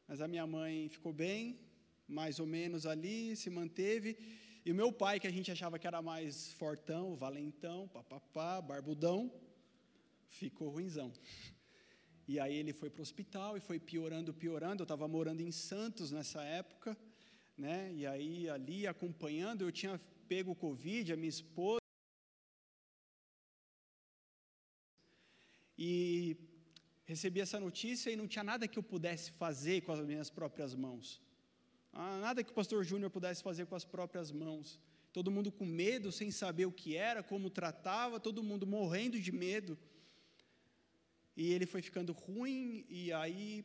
mas a minha mãe ficou bem, mais ou menos ali, se manteve. E o meu pai, que a gente achava que era mais fortão, valentão, papapá, barbudão, ficou ruinzão. E aí ele foi para o hospital e foi piorando, piorando. Eu estava morando em Santos nessa época, né? E aí ali acompanhando, eu tinha pego o Covid, a minha esposa. E recebi essa notícia e não tinha nada que eu pudesse fazer com as minhas próprias mãos. Ah, nada que o pastor Júnior pudesse fazer com as próprias mãos. Todo mundo com medo, sem saber o que era, como tratava, todo mundo morrendo de medo. E ele foi ficando ruim, e aí,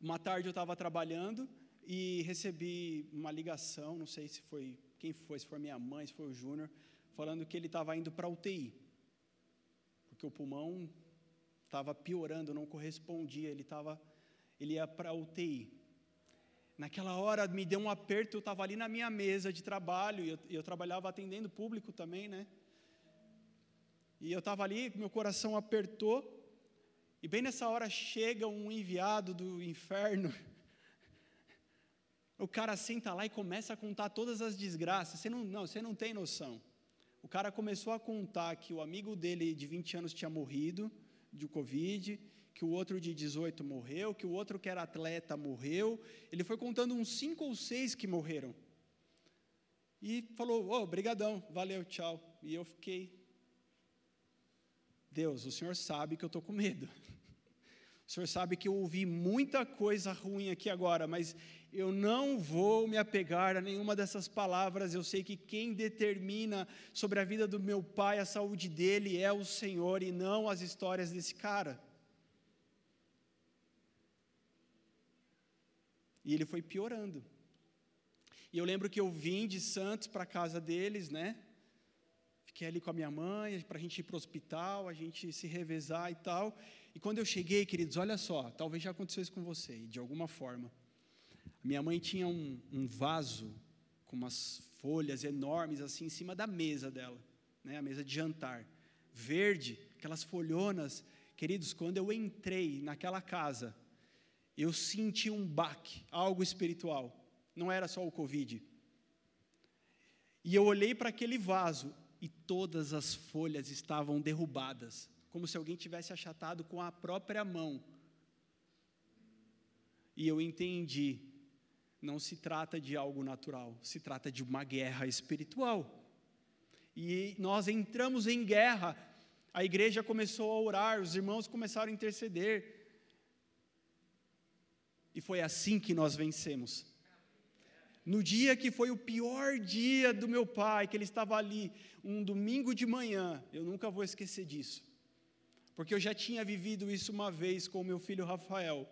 uma tarde eu estava trabalhando e recebi uma ligação, não sei se foi quem foi, se foi minha mãe, se foi o Júnior, falando que ele estava indo para UTI porque o pulmão estava piorando, não correspondia, ele estava, ele ia para a UTI. Naquela hora me deu um aperto, eu estava ali na minha mesa de trabalho, e eu, eu trabalhava atendendo público também, né? E eu estava ali, meu coração apertou, e bem nessa hora chega um enviado do inferno. O cara senta lá e começa a contar todas as desgraças. Você não, não, você não tem noção. O cara começou a contar que o amigo dele de 20 anos tinha morrido de Covid, que o outro de 18 morreu, que o outro que era atleta morreu. Ele foi contando uns cinco ou seis que morreram. E falou: "Oh, brigadão, valeu, tchau". E eu fiquei Deus, o Senhor sabe que eu estou com medo. O Senhor sabe que eu ouvi muita coisa ruim aqui agora, mas eu não vou me apegar a nenhuma dessas palavras. Eu sei que quem determina sobre a vida do meu pai, a saúde dele, é o Senhor e não as histórias desse cara. E ele foi piorando. E eu lembro que eu vim de Santos para a casa deles, né? Fiquei ali com a minha mãe, para a gente ir para o hospital, a gente se revezar e tal. E quando eu cheguei, queridos, olha só, talvez já aconteceu isso com você, de alguma forma. Minha mãe tinha um, um vaso com umas folhas enormes assim em cima da mesa dela, né, a mesa de jantar, verde, aquelas folhonas. Queridos, quando eu entrei naquela casa, eu senti um baque, algo espiritual. Não era só o Covid. E eu olhei para aquele vaso e todas as folhas estavam derrubadas, como se alguém tivesse achatado com a própria mão. E eu entendi, não se trata de algo natural, se trata de uma guerra espiritual. E nós entramos em guerra. A igreja começou a orar, os irmãos começaram a interceder. E foi assim que nós vencemos. No dia que foi o pior dia do meu pai, que ele estava ali, um domingo de manhã, eu nunca vou esquecer disso. Porque eu já tinha vivido isso uma vez com o meu filho Rafael.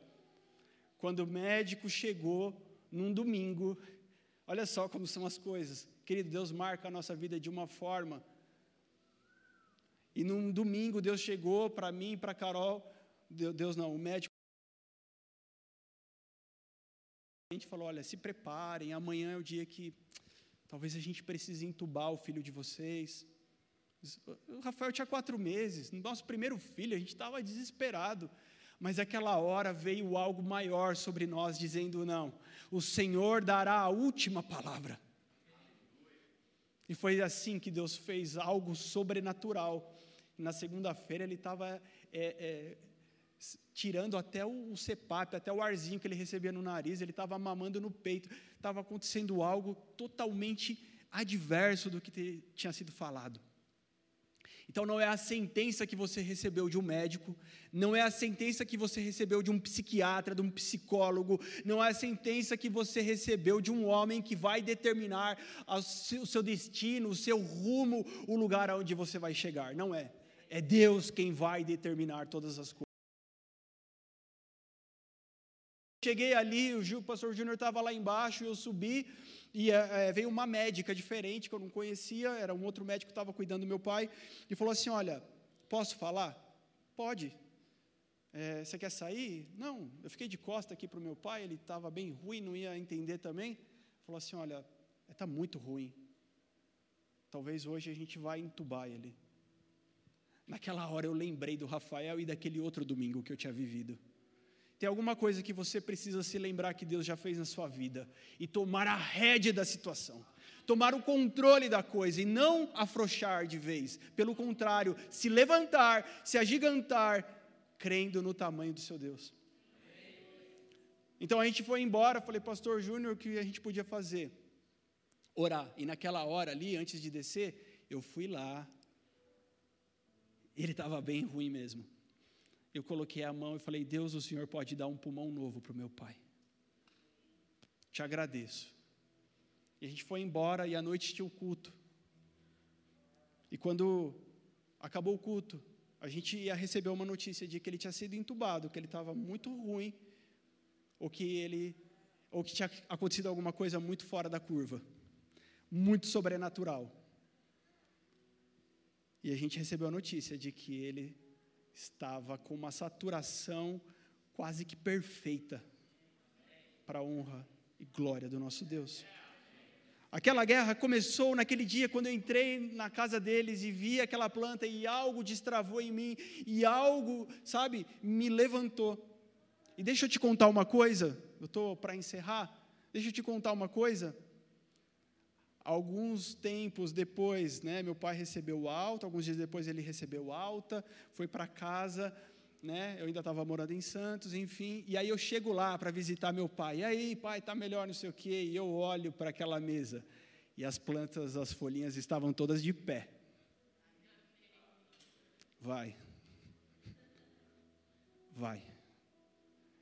Quando o médico chegou num domingo, olha só como são as coisas. Querido, Deus marca a nossa vida de uma forma. E num domingo Deus chegou para mim e para Carol, Deus não, o médico a gente falou: olha, se preparem, amanhã é o dia que talvez a gente precise entubar o filho de vocês. O Rafael tinha quatro meses, nosso primeiro filho, a gente estava desesperado. Mas aquela hora veio algo maior sobre nós, dizendo: não, o Senhor dará a última palavra. E foi assim que Deus fez algo sobrenatural. Na segunda-feira ele estava é, é, tirando até o, o CEPAP, até o arzinho que ele recebia no nariz, ele estava mamando no peito, estava acontecendo algo totalmente adverso do que tinha sido falado. Então não é a sentença que você recebeu de um médico, não é a sentença que você recebeu de um psiquiatra, de um psicólogo, não é a sentença que você recebeu de um homem que vai determinar o seu destino, o seu rumo, o lugar aonde você vai chegar. Não é. É Deus quem vai determinar todas as coisas. Cheguei ali, o, pastor Júnior estava lá embaixo, eu subi e é, veio uma médica diferente que eu não conhecia, era um outro médico que estava cuidando do meu pai, e falou assim: Olha, posso falar? Pode. É, você quer sair? Não, eu fiquei de costa aqui para o meu pai, ele estava bem ruim, não ia entender também. Falou assim: Olha, está muito ruim. Talvez hoje a gente vá entubar ele. Naquela hora eu lembrei do Rafael e daquele outro domingo que eu tinha vivido. Tem alguma coisa que você precisa se lembrar que Deus já fez na sua vida e tomar a rédea da situação, tomar o controle da coisa e não afrouxar de vez. Pelo contrário, se levantar, se agigantar, crendo no tamanho do seu Deus. Então a gente foi embora, falei, Pastor Júnior, o que a gente podia fazer? Orar. E naquela hora ali, antes de descer, eu fui lá. Ele estava bem ruim mesmo eu coloquei a mão e falei: Deus, o Senhor pode dar um pulmão novo para o meu pai. Te agradeço. E a gente foi embora e à noite tinha o culto. E quando acabou o culto, a gente ia receber uma notícia de que ele tinha sido entubado, que ele estava muito ruim, ou que ele, ou que tinha acontecido alguma coisa muito fora da curva, muito sobrenatural. E a gente recebeu a notícia de que ele estava com uma saturação quase que perfeita para a honra e glória do nosso Deus. Aquela guerra começou naquele dia quando eu entrei na casa deles e vi aquela planta e algo destravou em mim e algo, sabe, me levantou. E deixa eu te contar uma coisa, eu estou para encerrar, deixa eu te contar uma coisa. Alguns tempos depois, né, meu pai recebeu alta, alguns dias depois ele recebeu alta, foi para casa, né, eu ainda estava morando em Santos, enfim, e aí eu chego lá para visitar meu pai, e aí, pai, está melhor, não sei o quê, e eu olho para aquela mesa, e as plantas, as folhinhas estavam todas de pé. Vai. Vai.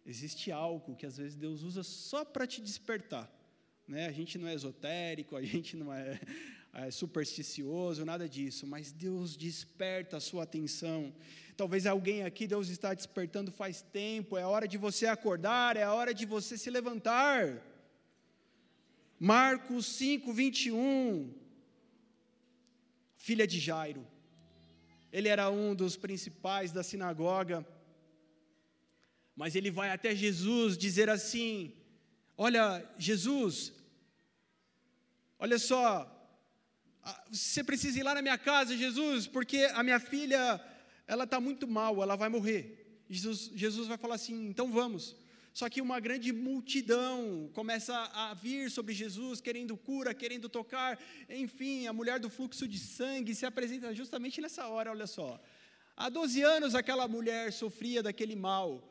Existe algo que às vezes Deus usa só para te despertar né? A gente não é esotérico, a gente não é, é supersticioso, nada disso, mas Deus desperta a sua atenção. Talvez alguém aqui Deus está despertando faz tempo, é hora de você acordar, é hora de você se levantar. Marcos 5, 21. Filha de Jairo. Ele era um dos principais da sinagoga. Mas ele vai até Jesus dizer assim: Olha, Jesus, olha só, você precisa ir lá na minha casa, Jesus, porque a minha filha, ela está muito mal, ela vai morrer. Jesus, Jesus vai falar assim: então vamos. Só que uma grande multidão começa a vir sobre Jesus, querendo cura, querendo tocar. Enfim, a mulher do fluxo de sangue se apresenta justamente nessa hora, olha só. Há 12 anos aquela mulher sofria daquele mal.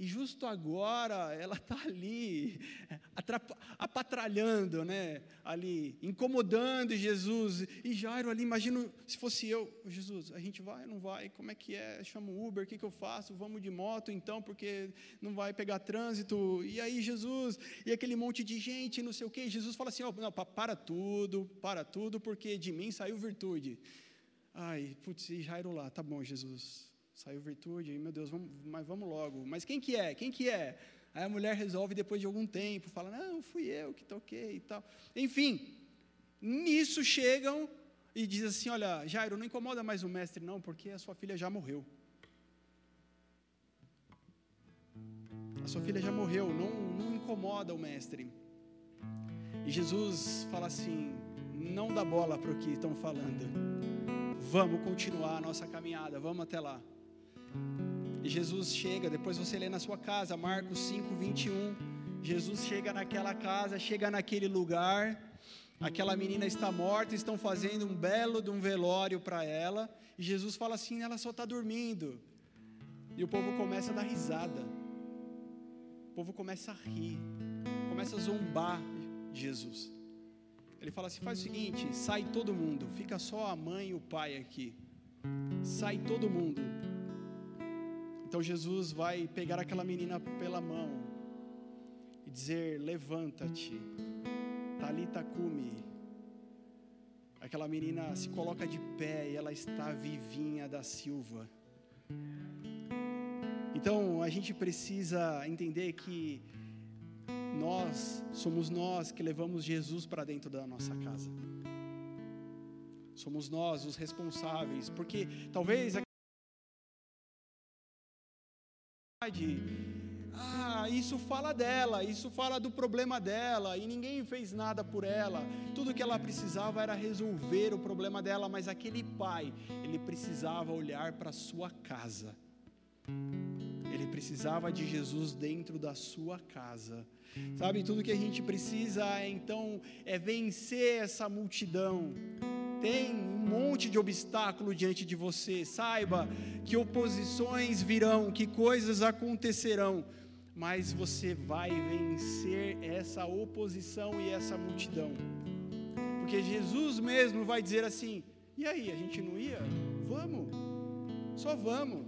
E justo agora ela está ali, apatralhando, né? Ali, incomodando Jesus. E Jairo ali, imagino se fosse eu, Jesus, a gente vai, não vai? Como é que é? Chamo Uber, o que, que eu faço? Vamos de moto então, porque não vai pegar trânsito. E aí, Jesus, e aquele monte de gente, não sei o quê. Jesus fala assim: oh, não, para tudo, para tudo, porque de mim saiu virtude. Ai, putz, e Jairo lá, tá bom, Jesus saiu virtude, meu Deus, vamos, mas vamos logo. Mas quem que é? Quem que é? Aí a mulher resolve depois de algum tempo, fala, não, fui eu que toquei e tal. Enfim, nisso chegam e diz assim, olha, Jairo, não incomoda mais o mestre não, porque a sua filha já morreu. A sua filha já morreu, não, não incomoda o mestre. E Jesus fala assim, não dá bola para o que estão falando. Vamos continuar a nossa caminhada, vamos até lá. E Jesus chega, depois você lê na sua casa, Marcos 5, 21. Jesus chega naquela casa, chega naquele lugar, aquela menina está morta, estão fazendo um belo de um velório para ela, e Jesus fala assim: ela só está dormindo. E o povo começa a dar risada, o povo começa a rir, começa a zombar Jesus. Ele fala assim: faz o seguinte, sai todo mundo, fica só a mãe e o pai aqui, sai todo mundo então Jesus vai pegar aquela menina pela mão e dizer: Levanta-te, Talita cume. Aquela menina se coloca de pé e ela está vivinha da Silva. Então a gente precisa entender que nós somos nós que levamos Jesus para dentro da nossa casa. Somos nós os responsáveis, porque talvez ah, isso fala dela, isso fala do problema dela, e ninguém fez nada por ela. Tudo que ela precisava era resolver o problema dela, mas aquele pai, ele precisava olhar para sua casa. Ele precisava de Jesus dentro da sua casa. Sabe, tudo que a gente precisa então é vencer essa multidão tem um monte de obstáculo diante de você. Saiba que oposições virão, que coisas acontecerão, mas você vai vencer essa oposição e essa multidão. Porque Jesus mesmo vai dizer assim: e aí, a gente não ia? Vamos, só vamos,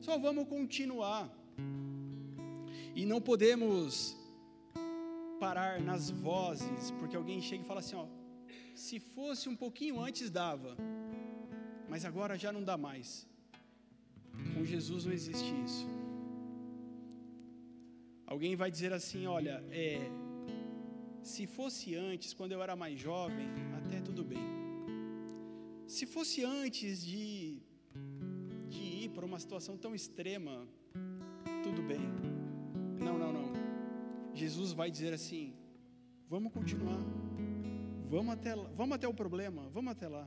só vamos continuar. E não podemos parar nas vozes, porque alguém chega e fala assim: ó, se fosse um pouquinho antes, dava, mas agora já não dá mais. Com Jesus não existe isso. Alguém vai dizer assim: olha, é, se fosse antes, quando eu era mais jovem, até tudo bem. Se fosse antes de, de ir para uma situação tão extrema, tudo bem. Não, não, não. Jesus vai dizer assim: vamos continuar. Vamos até, vamos até o problema, vamos até lá.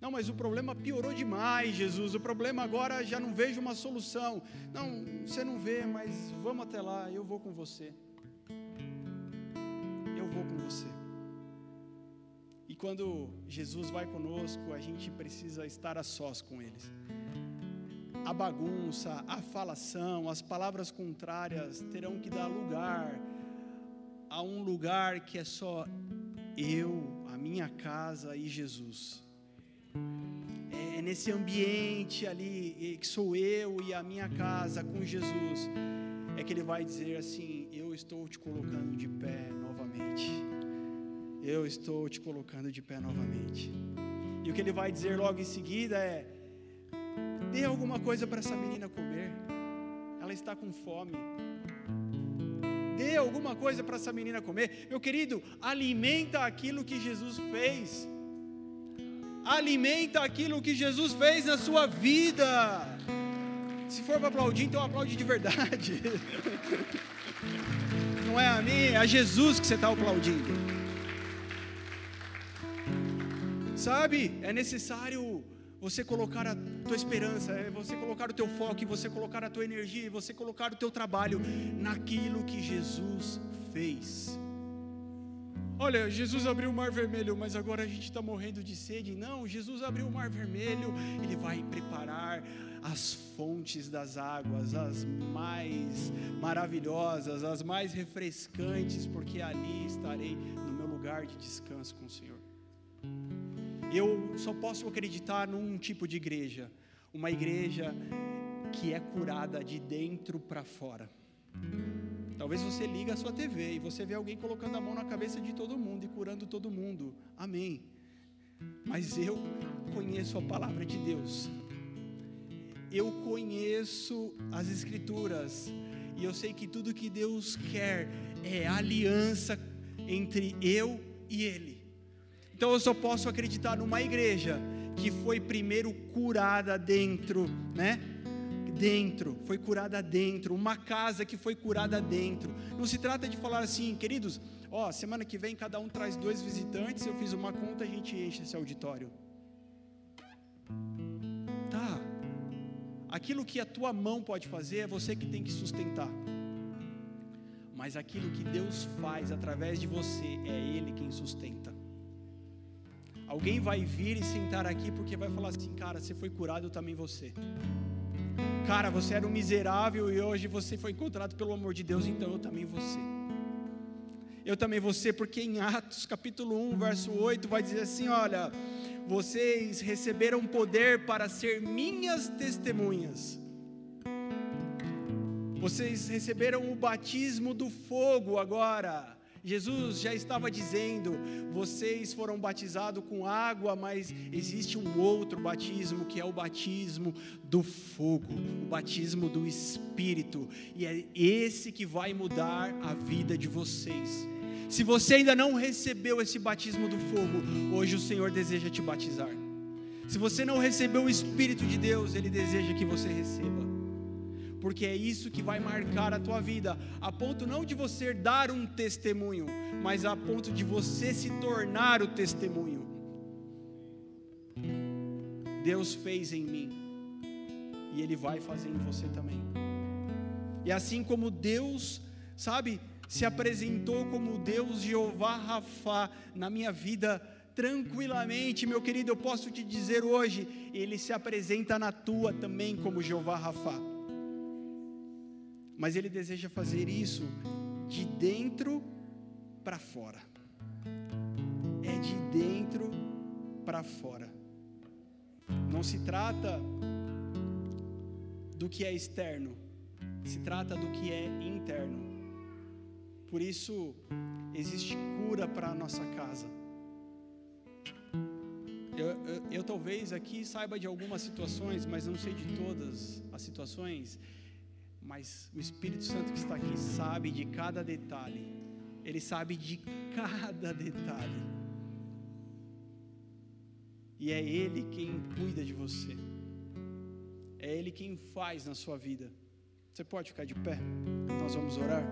Não, mas o problema piorou demais, Jesus. O problema agora já não vejo uma solução. Não, você não vê, mas vamos até lá, eu vou com você. Eu vou com você. E quando Jesus vai conosco, a gente precisa estar a sós com eles. A bagunça, a falação, as palavras contrárias terão que dar lugar a um lugar que é só eu, a minha casa e Jesus. É, é nesse ambiente ali, que sou eu e a minha casa com Jesus, é que Ele vai dizer assim: Eu estou te colocando de pé novamente. eu estou te colocando de pé novamente. E o que ele vai dizer logo em seguida é: dê alguma coisa para essa menina comer, ela está com fome. Dê alguma coisa para essa menina comer. Meu querido, alimenta aquilo que Jesus fez. Alimenta aquilo que Jesus fez na sua vida. Se for para aplaudir, então aplaude de verdade. Não é a mim, é a Jesus que você está aplaudindo. Sabe, é necessário você colocar a tua esperança, é você colocar o teu foco, você colocar a tua energia, você colocar o teu trabalho naquilo que Jesus fez. Olha, Jesus abriu o mar vermelho, mas agora a gente está morrendo de sede. Não, Jesus abriu o mar vermelho, Ele vai preparar as fontes das águas, as mais maravilhosas, as mais refrescantes, porque ali estarei no meu lugar de descanso com o Senhor. Eu só posso acreditar num tipo de igreja, uma igreja que é curada de dentro para fora. Talvez você liga a sua TV e você vê alguém colocando a mão na cabeça de todo mundo e curando todo mundo. Amém. Mas eu conheço a palavra de Deus. Eu conheço as escrituras e eu sei que tudo que Deus quer é aliança entre eu e ele. Então eu só posso acreditar numa igreja que foi primeiro curada dentro, né? Dentro, foi curada dentro, uma casa que foi curada dentro. Não se trata de falar assim, queridos, ó, semana que vem cada um traz dois visitantes, eu fiz uma conta, a gente enche esse auditório. Tá. Aquilo que a tua mão pode fazer é você que tem que sustentar. Mas aquilo que Deus faz através de você é Ele quem sustenta. Alguém vai vir e sentar aqui porque vai falar assim, cara, você foi curado, eu também você. Cara, você era um miserável e hoje você foi encontrado pelo amor de Deus, então eu também você. Eu também você, porque em Atos capítulo 1, verso 8, vai dizer assim: olha, vocês receberam poder para ser minhas testemunhas. Vocês receberam o batismo do fogo agora. Jesus já estava dizendo: vocês foram batizados com água, mas existe um outro batismo que é o batismo do fogo, o batismo do Espírito, e é esse que vai mudar a vida de vocês. Se você ainda não recebeu esse batismo do fogo, hoje o Senhor deseja te batizar. Se você não recebeu o Espírito de Deus, Ele deseja que você receba porque é isso que vai marcar a tua vida, a ponto não de você dar um testemunho, mas a ponto de você se tornar o testemunho. Deus fez em mim, e Ele vai fazer em você também. E assim como Deus, sabe, se apresentou como Deus Jeová Rafa na minha vida, tranquilamente, meu querido, eu posso te dizer hoje, Ele se apresenta na tua também como Jeová Rafa mas Ele deseja fazer isso de dentro para fora. É de dentro para fora. Não se trata do que é externo, se trata do que é interno. Por isso, existe cura para a nossa casa. Eu, eu, eu, talvez aqui saiba de algumas situações, mas não sei de todas as situações mas o Espírito Santo que está aqui sabe de cada detalhe, ele sabe de cada detalhe, e é Ele quem cuida de você, é Ele quem faz na sua vida. Você pode ficar de pé? Nós vamos orar.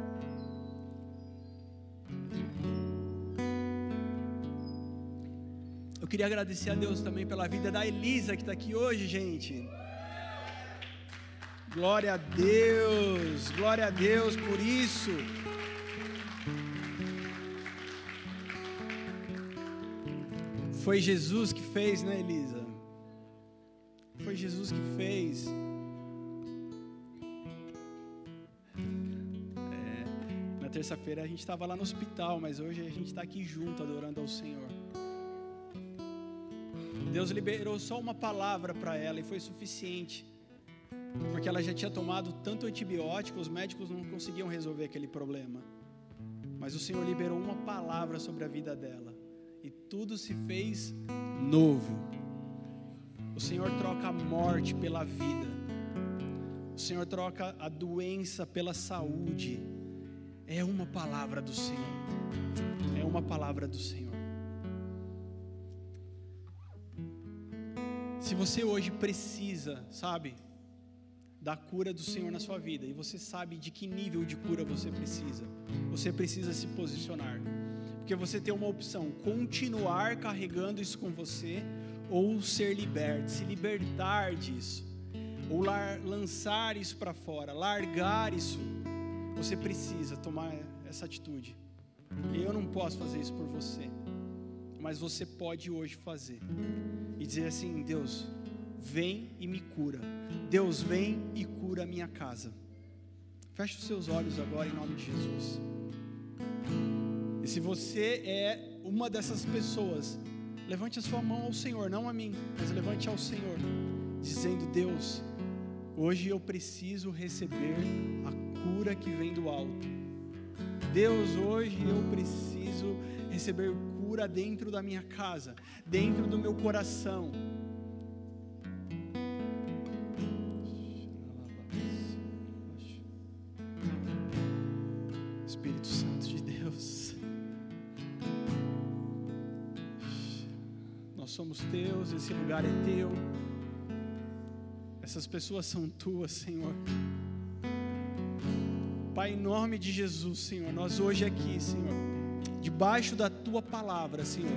Eu queria agradecer a Deus também pela vida da Elisa que está aqui hoje, gente. Glória a Deus, glória a Deus por isso. Foi Jesus que fez, né, Elisa? Foi Jesus que fez. É, na terça-feira a gente estava lá no hospital, mas hoje a gente está aqui junto adorando ao Senhor. Deus liberou só uma palavra para ela e foi suficiente porque ela já tinha tomado tanto antibiótico, os médicos não conseguiam resolver aquele problema. Mas o Senhor liberou uma palavra sobre a vida dela. tudo se fez novo. O Senhor troca a morte pela vida. O Senhor troca a doença pela saúde. É uma palavra do Senhor. É uma palavra do Senhor. Se você hoje precisa, sabe, da cura do Senhor na sua vida, e você sabe de que nível de cura você precisa, você precisa se posicionar. Porque você tem uma opção: continuar carregando isso com você, ou ser liberto, se libertar disso, ou lar, lançar isso para fora, largar isso. Você precisa tomar essa atitude. Eu não posso fazer isso por você, mas você pode hoje fazer e dizer assim: Deus, vem e me cura. Deus, vem e cura a minha casa. Feche os seus olhos agora em nome de Jesus. E se você é uma dessas pessoas, levante a sua mão ao Senhor, não a mim, mas levante ao Senhor, dizendo: Deus, hoje eu preciso receber a cura que vem do alto. Deus, hoje eu preciso receber cura dentro da minha casa, dentro do meu coração. Teus, esse lugar é teu, essas pessoas são tuas, Senhor. Pai, em nome de Jesus, Senhor, nós hoje aqui, Senhor, debaixo da tua palavra, Senhor,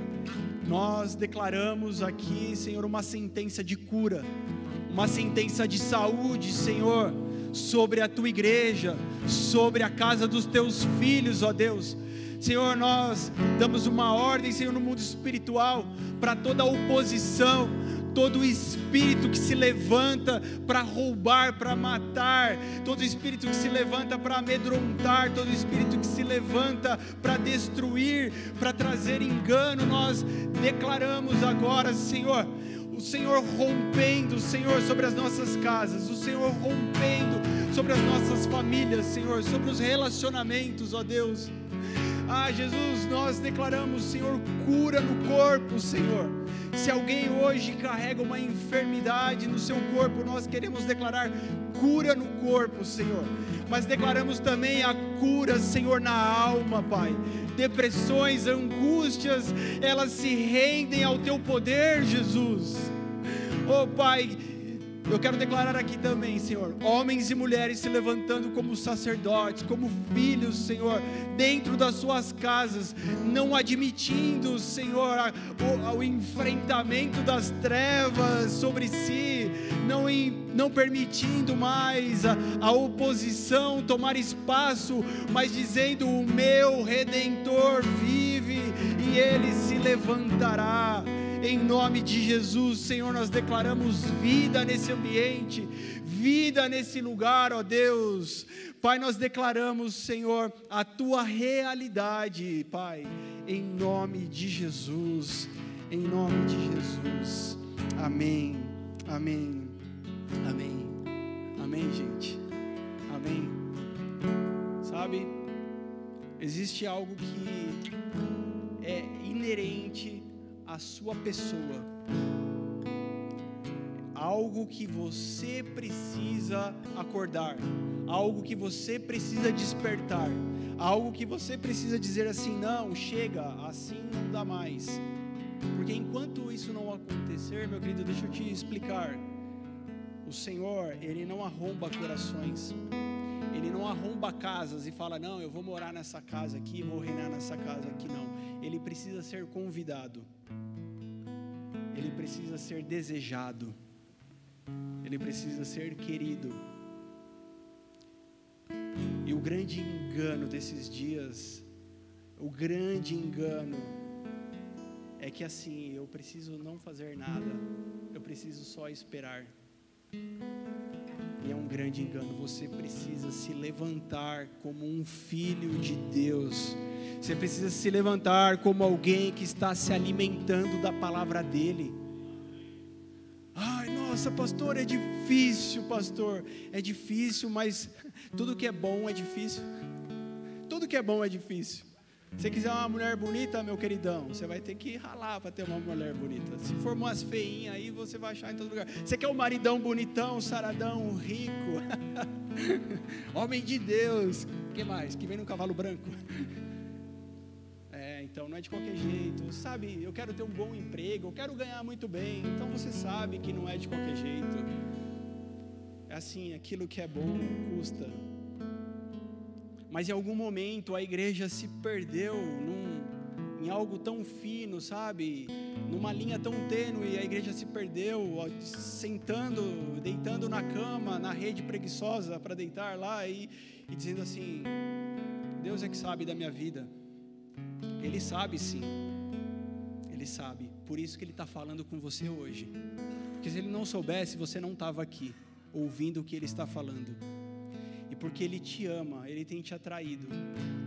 nós declaramos aqui, Senhor, uma sentença de cura, uma sentença de saúde, Senhor, sobre a tua igreja, sobre a casa dos teus filhos, ó Deus. Senhor, nós damos uma ordem, Senhor, no mundo espiritual, para toda oposição, todo espírito que se levanta para roubar, para matar, todo espírito que se levanta para amedrontar, todo espírito que se levanta para destruir, para trazer engano, nós declaramos agora, Senhor, o Senhor rompendo, Senhor, sobre as nossas casas, o Senhor rompendo sobre as nossas famílias, Senhor, sobre os relacionamentos, ó Deus. Ah, Jesus, nós declaramos, Senhor, cura no corpo, Senhor. Se alguém hoje carrega uma enfermidade no seu corpo, nós queremos declarar cura no corpo, Senhor. Mas declaramos também a cura, Senhor, na alma, Pai. Depressões, angústias, elas se rendem ao teu poder, Jesus. Oh, Pai, eu quero declarar aqui também, Senhor, homens e mulheres se levantando como sacerdotes, como filhos, Senhor, dentro das suas casas, não admitindo, Senhor, o, o enfrentamento das trevas sobre si, não, não permitindo mais a, a oposição tomar espaço, mas dizendo: O meu redentor vive e ele se levantará em nome de Jesus, Senhor, nós declaramos vida nesse ambiente, vida nesse lugar, ó Deus. Pai, nós declaramos, Senhor, a tua realidade, Pai, em nome de Jesus, em nome de Jesus. Amém, amém, amém, amém, gente, amém. Sabe, existe algo que é inerente a sua pessoa. Algo que você precisa acordar, algo que você precisa despertar, algo que você precisa dizer assim: não, chega, assim não dá mais. Porque enquanto isso não acontecer, meu querido, deixa eu te explicar. O Senhor, Ele não arromba corações. Ele não arromba casas e fala, não, eu vou morar nessa casa aqui, vou reinar nessa casa aqui, não. Ele precisa ser convidado ele precisa ser desejado, ele precisa ser querido. E o grande engano desses dias, o grande engano, é que assim, eu preciso não fazer nada, eu preciso só esperar. E é um grande engano, você precisa se levantar como um filho de Deus você precisa se levantar como alguém que está se alimentando da palavra dele. Ai, nossa, pastor, é difícil, pastor. É difícil, mas tudo que é bom é difícil. Tudo que é bom é difícil. Se quiser uma mulher bonita, meu queridão, você vai ter que ralar para ter uma mulher bonita. Se for umas feinhas aí, você vai achar em todo lugar. Você quer um maridão bonitão, saradão, rico, homem de Deus, que mais? Que vem no cavalo branco. É, então não é de qualquer jeito. Sabe, eu quero ter um bom emprego, eu quero ganhar muito bem. Então você sabe que não é de qualquer jeito. É assim, aquilo que é bom custa mas em algum momento a igreja se perdeu num, em algo tão fino, sabe? Numa linha tão tênue, a igreja se perdeu, sentando, deitando na cama, na rede preguiçosa para deitar lá e, e dizendo assim: Deus é que sabe da minha vida. Ele sabe sim. Ele sabe. Por isso que ele está falando com você hoje. Porque se ele não soubesse, você não estava aqui ouvindo o que ele está falando porque Ele te ama, Ele tem te atraído,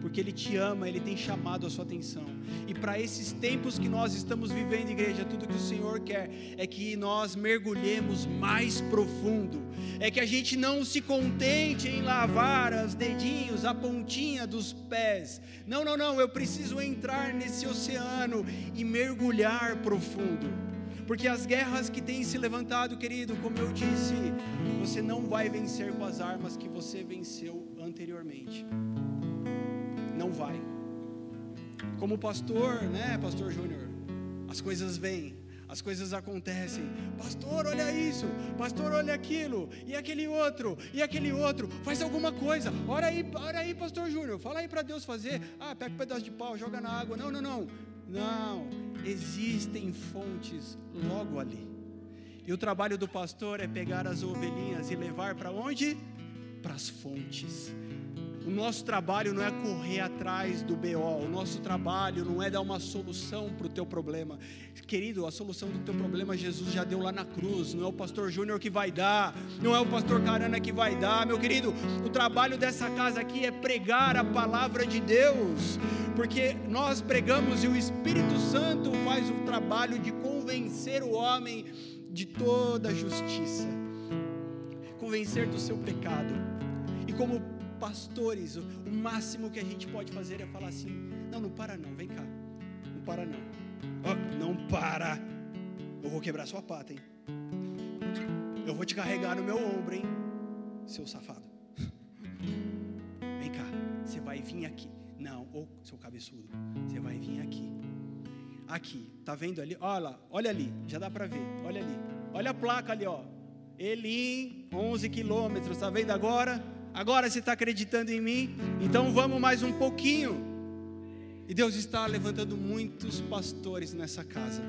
porque Ele te ama, Ele tem chamado a sua atenção. E para esses tempos que nós estamos vivendo, igreja, tudo que o Senhor quer é que nós mergulhemos mais profundo, é que a gente não se contente em lavar os dedinhos, a pontinha dos pés. Não, não, não, eu preciso entrar nesse oceano e mergulhar profundo. Porque as guerras que têm se levantado, querido, como eu disse, você não vai vencer com as armas que você venceu anteriormente. Não vai. Como pastor, né, pastor Júnior? As coisas vêm, as coisas acontecem. Pastor, olha isso. Pastor, olha aquilo. E aquele outro. E aquele outro. Faz alguma coisa. Ora aí, ora aí, pastor Júnior. Fala aí para Deus fazer. Ah, pega um pedaço de pau, joga na água. Não, não, não. Não, existem fontes logo ali. E o trabalho do pastor é pegar as ovelhinhas e levar para onde? Para as fontes. O nosso trabalho não é correr atrás do BO, o nosso trabalho não é dar uma solução para o teu problema. Querido, a solução do teu problema Jesus já deu lá na cruz, não é o pastor Júnior que vai dar, não é o pastor Carana que vai dar, meu querido. O trabalho dessa casa aqui é pregar a palavra de Deus, porque nós pregamos e o Espírito Santo faz o trabalho de convencer o homem de toda justiça, convencer do seu pecado. E como pastores, o, o máximo que a gente pode fazer é falar assim: não, não para não, vem cá, não para não, oh, não para, eu vou quebrar sua pata, hein? Eu vou te carregar no meu ombro, hein, seu safado. Vem cá, você vai vir aqui. Não, ou seu cabeçudo, você vai vir aqui. Aqui, tá vendo ali? Olha, olha ali, já dá para ver. Olha ali, olha a placa ali, ó. Elim, 11 quilômetros, tá vendo agora? Agora você está acreditando em mim? Então vamos mais um pouquinho. E Deus está levantando muitos pastores nessa casa.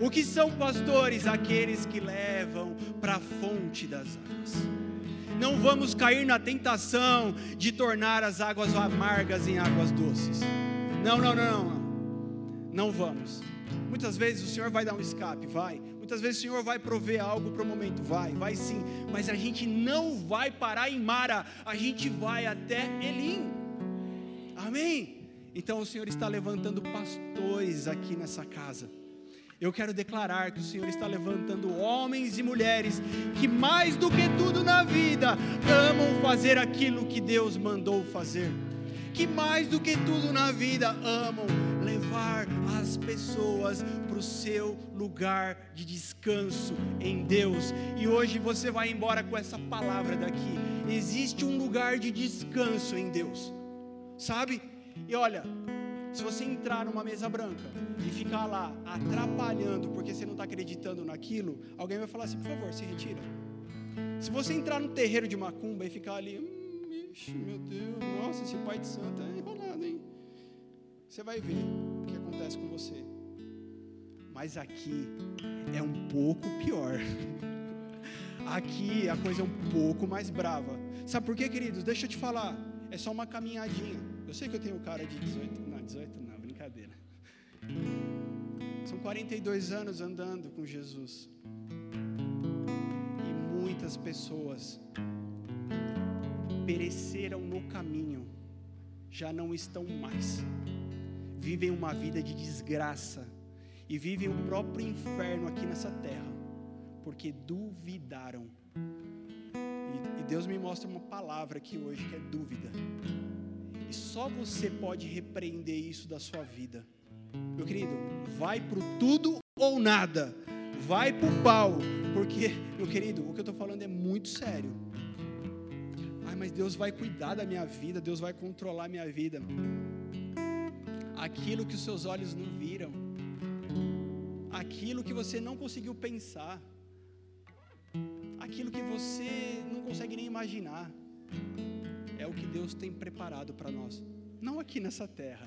O que são pastores? Aqueles que levam para a fonte das águas. Não vamos cair na tentação de tornar as águas amargas em águas doces. Não, não, não, não. Não vamos. Muitas vezes o Senhor vai dar um escape, vai. Muitas vezes o Senhor vai prover algo para o momento, vai, vai sim. Mas a gente não vai parar em Mara, a gente vai até Elim. Amém? Então o Senhor está levantando pastores aqui nessa casa. Eu quero declarar que o Senhor está levantando homens e mulheres que, mais do que tudo na vida, amam fazer aquilo que Deus mandou fazer. Que, mais do que tudo na vida, amam levar as pessoas para o seu lugar de descanso em Deus. E hoje você vai embora com essa palavra daqui. Existe um lugar de descanso em Deus, sabe? E olha, se você entrar numa mesa branca e ficar lá atrapalhando porque você não está acreditando naquilo, alguém vai falar assim: por favor, se retira. Se você entrar no terreiro de macumba e ficar ali, hum, ixi, meu Deus, nossa, esse pai de santa é enrolado, hein? Você vai ver o que acontece com você. Mas aqui é um pouco pior. Aqui a coisa é um pouco mais brava. Sabe por quê, queridos? Deixa eu te falar. É só uma caminhadinha. Eu sei que eu tenho cara de 18. Não, 18 não, brincadeira. São 42 anos andando com Jesus. E muitas pessoas pereceram no caminho, já não estão mais vivem uma vida de desgraça e vivem o próprio inferno aqui nessa terra, porque duvidaram. E, Deus me mostra uma palavra aqui hoje que é dúvida. E só você pode repreender isso da sua vida. Meu querido, vai pro tudo ou nada. Vai pro pau. Porque, meu querido, o que eu estou falando é muito sério. Mas Deus vai cuidar da minha vida, Deus vai controlar a minha vida. Aquilo que os seus olhos não viram, aquilo que você não conseguiu pensar, aquilo que você não consegue nem imaginar, é o que Deus tem preparado para nós. Não aqui nessa terra,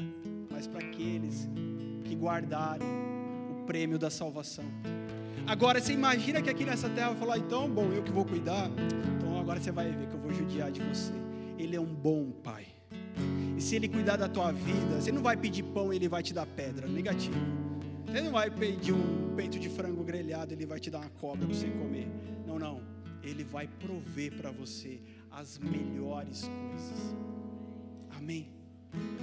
mas para aqueles que guardarem o prêmio da salvação. Agora você imagina que aqui nessa terra falar, então, bom, eu que vou cuidar, agora você vai ver que eu vou judiar de você. Ele é um bom pai. E se ele cuidar da tua vida, você não vai pedir pão e ele vai te dar pedra, negativo. Você não vai pedir um peito de frango grelhado, ele vai te dar uma cobra para você comer. Não, não. Ele vai prover para você as melhores coisas. Amém.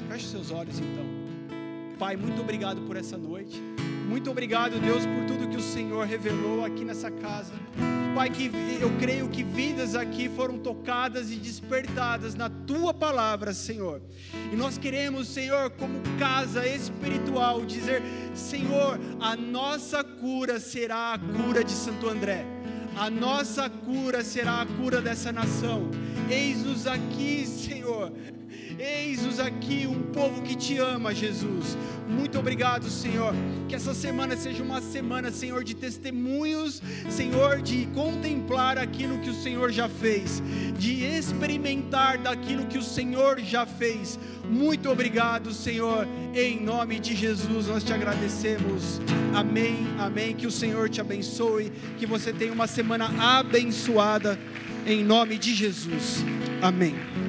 Feche seus olhos então. Pai, muito obrigado por essa noite. Muito obrigado, Deus, por tudo que o Senhor revelou aqui nessa casa. Pai, que eu creio que vidas aqui foram tocadas e despertadas na tua palavra, Senhor. E nós queremos, Senhor, como casa espiritual, dizer: Senhor, a nossa cura será a cura de Santo André. A nossa cura será a cura dessa nação. Eis-nos aqui, Senhor Eis-nos aqui, um povo que te ama, Jesus. Muito obrigado, Senhor. Que essa semana seja uma semana, Senhor, de testemunhos, Senhor, de contemplar aquilo que o Senhor já fez, de experimentar daquilo que o Senhor já fez. Muito obrigado, Senhor. Em nome de Jesus, nós te agradecemos. Amém, amém. Que o Senhor te abençoe. Que você tenha uma semana abençoada. Em nome de Jesus. Amém.